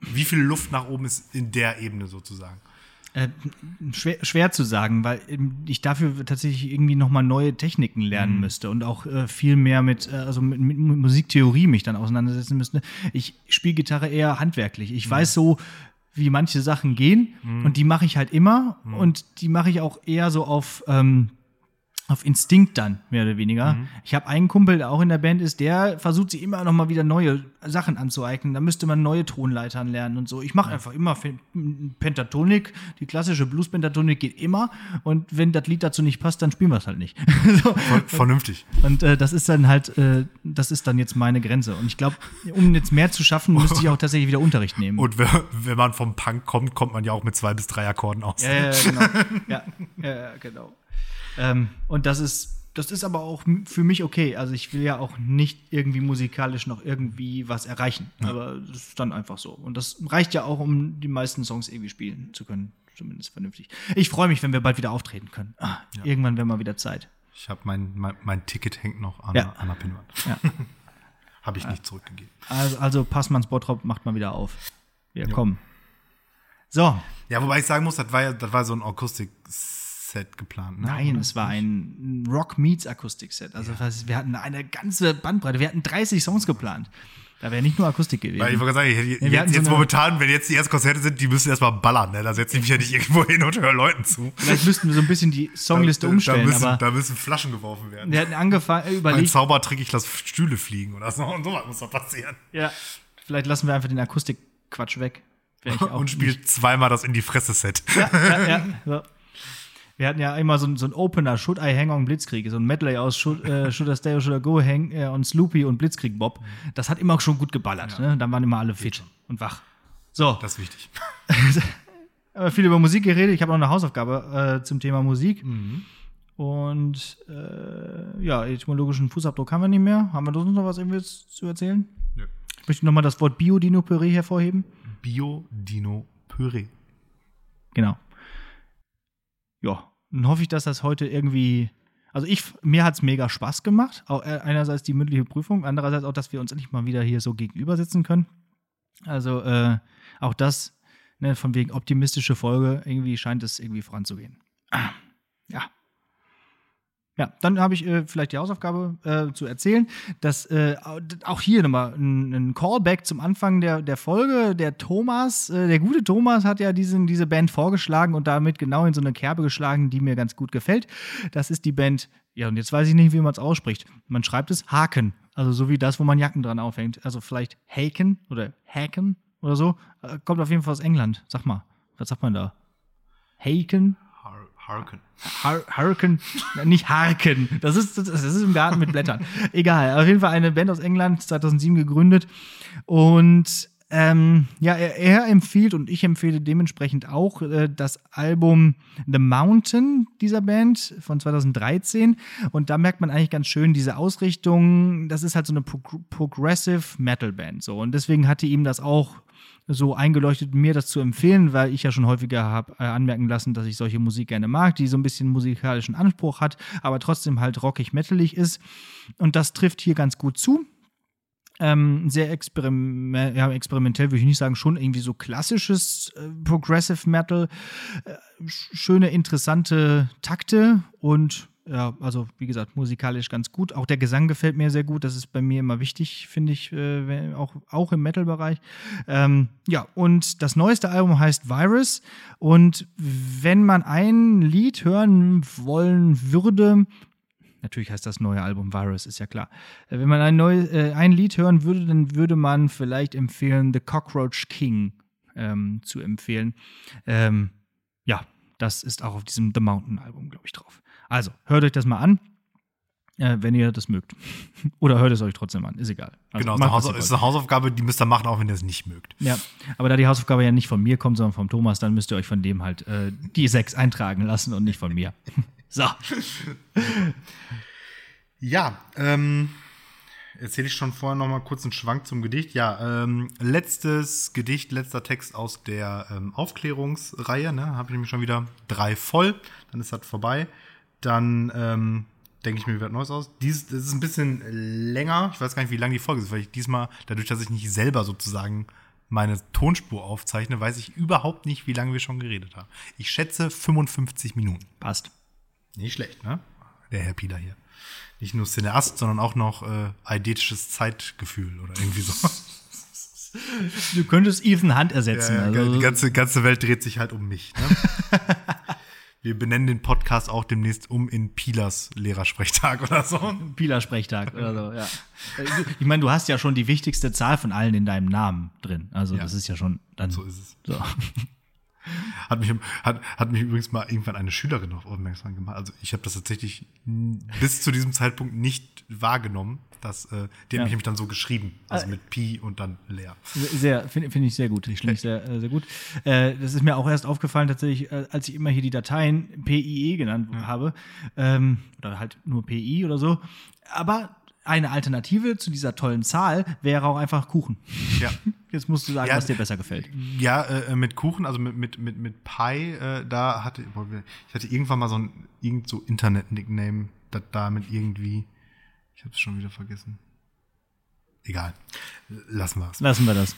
B: Wie viel Luft nach oben ist in der Ebene sozusagen?
A: Äh, schwer, schwer zu sagen, weil ich dafür tatsächlich irgendwie nochmal neue Techniken
B: Mhm.
A: lernen müsste und auch äh, viel mehr mit, äh, also mit, mit Musiktheorie mich dann auseinandersetzen müsste. Ich spiele Gitarre eher handwerklich.
B: Mhm.
A: Ich weiß so, wie manche Sachen gehen. Und die mache ich halt immer.
B: Mhm.
A: und die mache ich auch eher so auf, ähm, auf Instinkt dann, mehr oder weniger. Mhm. Ich habe einen Kumpel, der auch in der Band ist, der versucht sich immer noch mal wieder neue Sachen anzueignen. Da müsste man neue Tonleitern lernen und so. Ich mache einfach immer Pentatonik. Die klassische Blues-Pentatonik geht immer. Und wenn das Lied dazu nicht passt, dann spielen wir es halt nicht.
B: so. Vernünftig.
A: Und äh, das ist dann halt, äh, das ist dann jetzt meine Grenze. Und ich glaube, um jetzt mehr zu schaffen, müsste ich auch tatsächlich wieder Unterricht nehmen.
B: Und wenn, wenn man vom Punk kommt, kommt man ja auch mit zwei bis drei Akkorden aus.
A: Ja, ja, genau. ja, ja, genau. Ähm, und das ist, das ist aber auch für mich okay. Also ich will ja auch nicht irgendwie musikalisch noch irgendwie was erreichen. Ja. Aber das ist dann einfach so. Und das reicht ja auch, um die meisten Songs irgendwie spielen zu können. Zumindest vernünftig. Ich freue mich, wenn wir bald wieder auftreten können. Ah, ja. Irgendwann wäre mal wieder Zeit.
B: Ich habe mein, mein, mein, Ticket hängt noch an, ja. an der Pinnwand. Ja. habe ich nicht zurückgegeben.
A: Also, also Passmanns Bottrop macht mal wieder auf. Wir kommen. So.
B: Ja, wobei ich sagen muss, das war ja, das war so ein Akustik- Set geplant.
A: Ne? Nein, es war ein Rock Meets Akustik-Set. Also ja. wir hatten eine ganze Bandbreite. Wir hatten 30 Songs geplant. Da wäre nicht nur Akustik gewesen.
B: Weil ich wollte sagen, jetzt, ja, jetzt, jetzt so momentan, wenn jetzt die ersten Konzerte sind, die müssen erstmal ballern. Ne? Da setze ich mich ja nicht irgendwo hin und höre Leuten zu.
A: Vielleicht müssten wir so ein bisschen die Songliste da, umstellen.
B: Da müssen, da müssen Flaschen geworfen werden.
A: Wir hatten angefangen,
B: überlegt. Mein Zaubertrick, ich lasse Stühle fliegen oder so. Und sowas muss doch passieren.
A: Ja, vielleicht lassen wir einfach den Akustik-Quatsch weg.
B: und spielt zweimal das in die Fresse-Set.
A: Ja, ja, ja. So. Wir hatten ja immer so, so einen Opener, Should I Hang on Blitzkrieg, so ein Medley aus Should, äh, Should I Stay or Should I Go Hang äh, on Sloopy und Blitzkrieg Bob. Das hat immer schon gut geballert. Ja. Ne? Dann waren immer alle fit und wach. So.
B: Das ist wichtig.
A: Aber viel über Musik geredet. Ich habe noch eine Hausaufgabe äh, zum Thema Musik. Mhm. Und äh, ja, etymologischen Fußabdruck haben wir nicht mehr. Haben wir sonst noch was irgendwie zu erzählen? Ja. Ich möchte nochmal das Wort Biodino-Püree hervorheben.
B: Biodino-Püree.
A: Genau ja, dann hoffe ich, dass das heute irgendwie. Also ich, mir hat es mega Spaß gemacht. Auch äh, einerseits die mündliche Prüfung, andererseits auch, dass wir uns endlich mal wieder hier so gegenüber sitzen können. Also äh, auch das, ne, von wegen optimistische Folge, irgendwie scheint es irgendwie voranzugehen. Ja. Ja, dann habe ich äh, vielleicht die Hausaufgabe äh, zu erzählen, dass äh, auch hier nochmal ein, ein, Callback zum Anfang der, der Folge. Der Thomas, äh, der gute Thomas hat ja diesen, diese Band vorgeschlagen und damit genau in so eine Kerbe geschlagen, die mir ganz gut gefällt. Das ist die Band, ja, und jetzt weiß ich nicht, wie man es ausspricht. Man schreibt es Haken, also so wie das, wo man Jacken dran aufhängt. Also vielleicht Haken oder Haken oder so. Äh, kommt auf jeden Fall aus England. Sag mal, was sagt man da? Haken?
B: Harken.
A: Har Harken, nicht Harken. Das ist, das ist im Garten mit Blättern. Egal. Auf jeden Fall eine Band aus England, 2007 gegründet. Und ähm, ja, er, er, empfiehlt und ich empfehle dementsprechend auch äh, das Album The Mountain dieser Band von 2013. Und da merkt man eigentlich ganz schön diese Ausrichtung. Das ist halt so eine Pro Progressive Metal Band. So. Und deswegen hatte ihm das auch so eingeleuchtet, mir das zu empfehlen, weil ich ja schon häufiger habe äh, anmerken lassen, dass ich solche Musik gerne mag, die so ein bisschen musikalischen Anspruch hat, aber trotzdem halt rockig metalig ist. Und das trifft hier ganz gut zu. Ähm, sehr experim ja, experimentell, würde ich nicht sagen, schon irgendwie so klassisches äh, Progressive Metal. Äh, schöne, interessante Takte und ja, also wie gesagt, musikalisch ganz gut. Auch der Gesang gefällt mir sehr gut. Das ist bei mir immer wichtig, finde ich, äh, auch, auch im Metal-Bereich. Ähm, ja, und das neueste Album heißt Virus. Und wenn man ein Lied hören wollen würde, natürlich heißt das neue Album Virus, ist ja klar. Äh, wenn man ein, neu, äh, ein Lied hören würde, dann würde man vielleicht empfehlen, The Cockroach King ähm, zu empfehlen. Ähm, ja, das ist auch auf diesem The Mountain Album, glaube ich, drauf. Also, hört euch das mal an, äh, wenn ihr das mögt. Oder hört es euch trotzdem an, ist egal.
B: Also, genau, ist eine, ist eine Hausaufgabe, die müsst ihr machen, auch wenn ihr es nicht mögt.
A: Ja, aber da die Hausaufgabe ja nicht von mir kommt, sondern vom Thomas, dann müsst ihr euch von dem halt äh, die sechs eintragen lassen und nicht von mir. so.
B: Ja, ähm, erzähle ich schon vorher noch mal kurz einen Schwank zum Gedicht. Ja, ähm, letztes Gedicht, letzter Text aus der ähm, Aufklärungsreihe. Ne? Habe ich nämlich schon wieder drei voll. Dann ist das vorbei dann ähm, denke ich mir wieder Neues aus. Dies das ist ein bisschen länger. Ich weiß gar nicht, wie lang die Folge ist, weil ich diesmal, dadurch, dass ich nicht selber sozusagen meine Tonspur aufzeichne, weiß ich überhaupt nicht, wie lange wir schon geredet haben. Ich schätze 55 Minuten.
A: Passt.
B: Nicht schlecht, ne? Der Herr Pieler hier. Nicht nur Cineast, sondern auch noch äh, eidetisches Zeitgefühl oder irgendwie so.
A: Du könntest Ethan Hunt ersetzen.
B: Ja, also. Die ganze, ganze Welt dreht sich halt um mich. Ne? Wir benennen den Podcast auch demnächst um in Pilas Lehrersprechtag oder so.
A: Pila-Sprechtag oder so, ja. Ich meine, du hast ja schon die wichtigste Zahl von allen in deinem Namen drin. Also,
B: Ja.
A: das ist ja schon dann.
B: So ist es.
A: So.
B: Hat mich, hat, hat mich übrigens mal irgendwann eine Schülerin darauf aufmerksam gemacht. Also ich habe das tatsächlich bis zu diesem Zeitpunkt nicht wahrgenommen. Dass, äh, die
A: Ja.
B: hat mich nämlich dann so geschrieben. Also mit Pi und dann leer.
A: Sehr, finde find ich sehr gut.
B: Nicht
A: ich sehr, äh, sehr gut. Äh, das ist mir auch erst aufgefallen, tatsächlich, äh, als ich immer hier die Dateien PIE genannt habe. Ähm, oder halt nur PI oder so. Aber eine Alternative zu dieser tollen Zahl wäre auch einfach Kuchen.
B: Ja.
A: Jetzt musst du sagen,
B: Ja,
A: was dir besser gefällt.
B: Ja, äh, mit Kuchen, also mit, mit, mit, mit Pi, äh, da hatte ich hatte irgendwann mal so ein irgend so Internet-Nickname, das damit irgendwie. Ich hab's schon wieder vergessen. Egal. Lassen wir es.
A: Lassen wir das.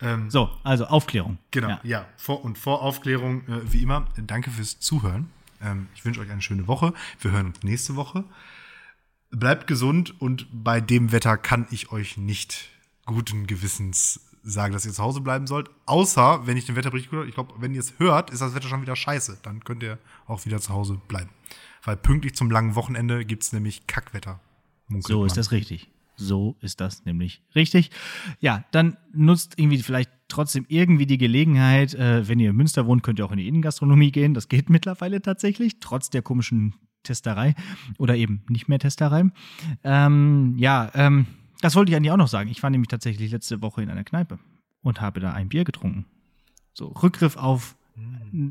B: Ähm,
A: So, also Aufklärung.
B: Genau,
A: Ja.
B: ja. Vor, und vor Aufklärung, äh, wie immer, danke fürs Zuhören. Ähm, ich wünsche euch eine schöne Woche. Wir hören uns nächste Woche. Bleibt gesund und bei dem Wetter kann ich euch nicht guten Gewissens sagen, dass ihr zu Hause bleiben sollt. Außer, wenn ich den Wetterbericht gehört ich glaube, wenn ihr es hört, ist das Wetter schon wieder scheiße. Dann könnt ihr auch wieder zu Hause bleiben. Weil pünktlich zum langen Wochenende gibt es nämlich Kackwetter.
A: So ist das richtig. So ist das nämlich richtig. Ja, dann nutzt irgendwie vielleicht trotzdem irgendwie die Gelegenheit, äh, wenn ihr in Münster wohnt, könnt ihr auch in die Innengastronomie gehen. Das geht mittlerweile tatsächlich, trotz der komischen Testerei oder eben nicht mehr Testerei. Ähm, ja, ähm, das wollte ich eigentlich auch noch sagen. Ich war nämlich tatsächlich letzte Woche in einer Kneipe und habe da ein Bier getrunken. So, Rückgriff auf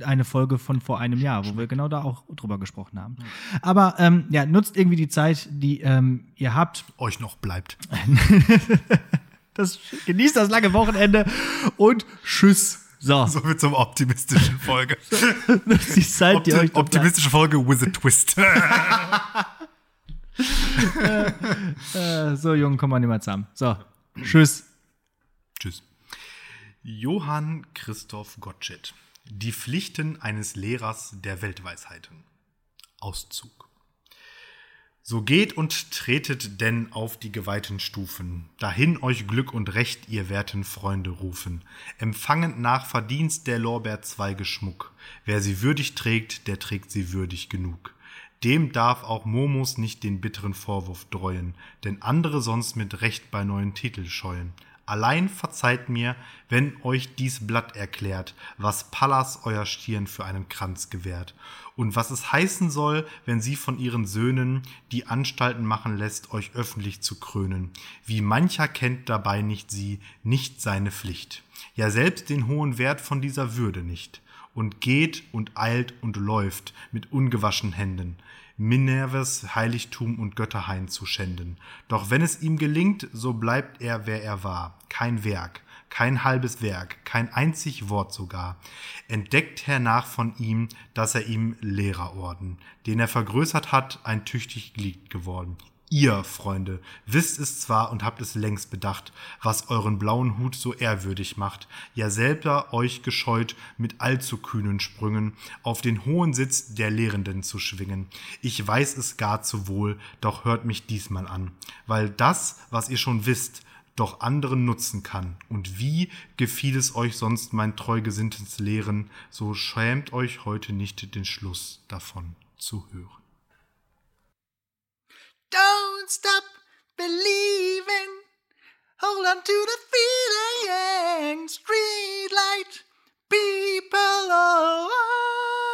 A: eine Folge von vor einem Jahr, wo wir genau da auch drüber gesprochen haben. Aber ähm, ja, nutzt irgendwie die Zeit, die ähm, ihr habt.
B: Euch noch bleibt.
A: Das, genießt das lange Wochenende und tschüss. So,
B: So wird zum optimistischen Folge.
A: die Zeit, die
B: Opti
A: euch da bleibt.
B: optimistische Folge with a twist.
A: Äh, so, Jungen, komm mal nicht mehr zusammen. So, tschüss.
B: Tschüss. Johann Christoph Gottsched. Die Pflichten eines Lehrers der Weltweisheiten. Auszug. So geht und tretet denn auf die geweihten Stufen, dahin euch Glück und Recht, ihr werten Freunde, rufen, empfangend nach Verdienst der Lorbeerzweige Schmuck. Wer sie würdig trägt, der trägt sie würdig genug. Dem darf auch Momus nicht den bitteren Vorwurf dreuen, denn andere sonst mit Recht bei neuen Titel scheuen. Allein verzeiht mir, wenn euch dies Blatt erklärt, was Pallas euer Stirn für einen Kranz gewährt, und was es heißen soll, wenn sie von ihren Söhnen die Anstalten machen lässt, euch öffentlich zu krönen. Wie mancher kennt dabei nicht sie, nicht seine Pflicht, ja selbst den hohen Wert von dieser Würde nicht, und geht und eilt und läuft mit ungewaschen Händen, Minerves Heiligtum und Götterhain zu schänden. Doch wenn es ihm gelingt, so bleibt er, wer er war, kein Werk, kein halbes Werk, kein einzig Wort sogar. Entdeckt hernach von ihm, dass er ihm Lehrerorden, den er vergrößert hat, ein tüchtig Glied geworden. Ihr, Freunde, wisst es zwar und habt es längst bedacht, was euren blauen Hut so ehrwürdig macht, ja selber euch gescheut, mit allzu kühnen Sprüngen auf den hohen Sitz der Lehrenden zu schwingen. Ich weiß es gar zu wohl, doch hört mich diesmal an, weil das, was ihr schon wisst, doch anderen nutzen kann. Und wie gefiel es euch sonst mein treugesinntes Lehren, so schämt euch heute nicht den Schluss davon zu hören.
A: Don't stop believing. Hold on to the feeling. Streetlight people. Oh, oh.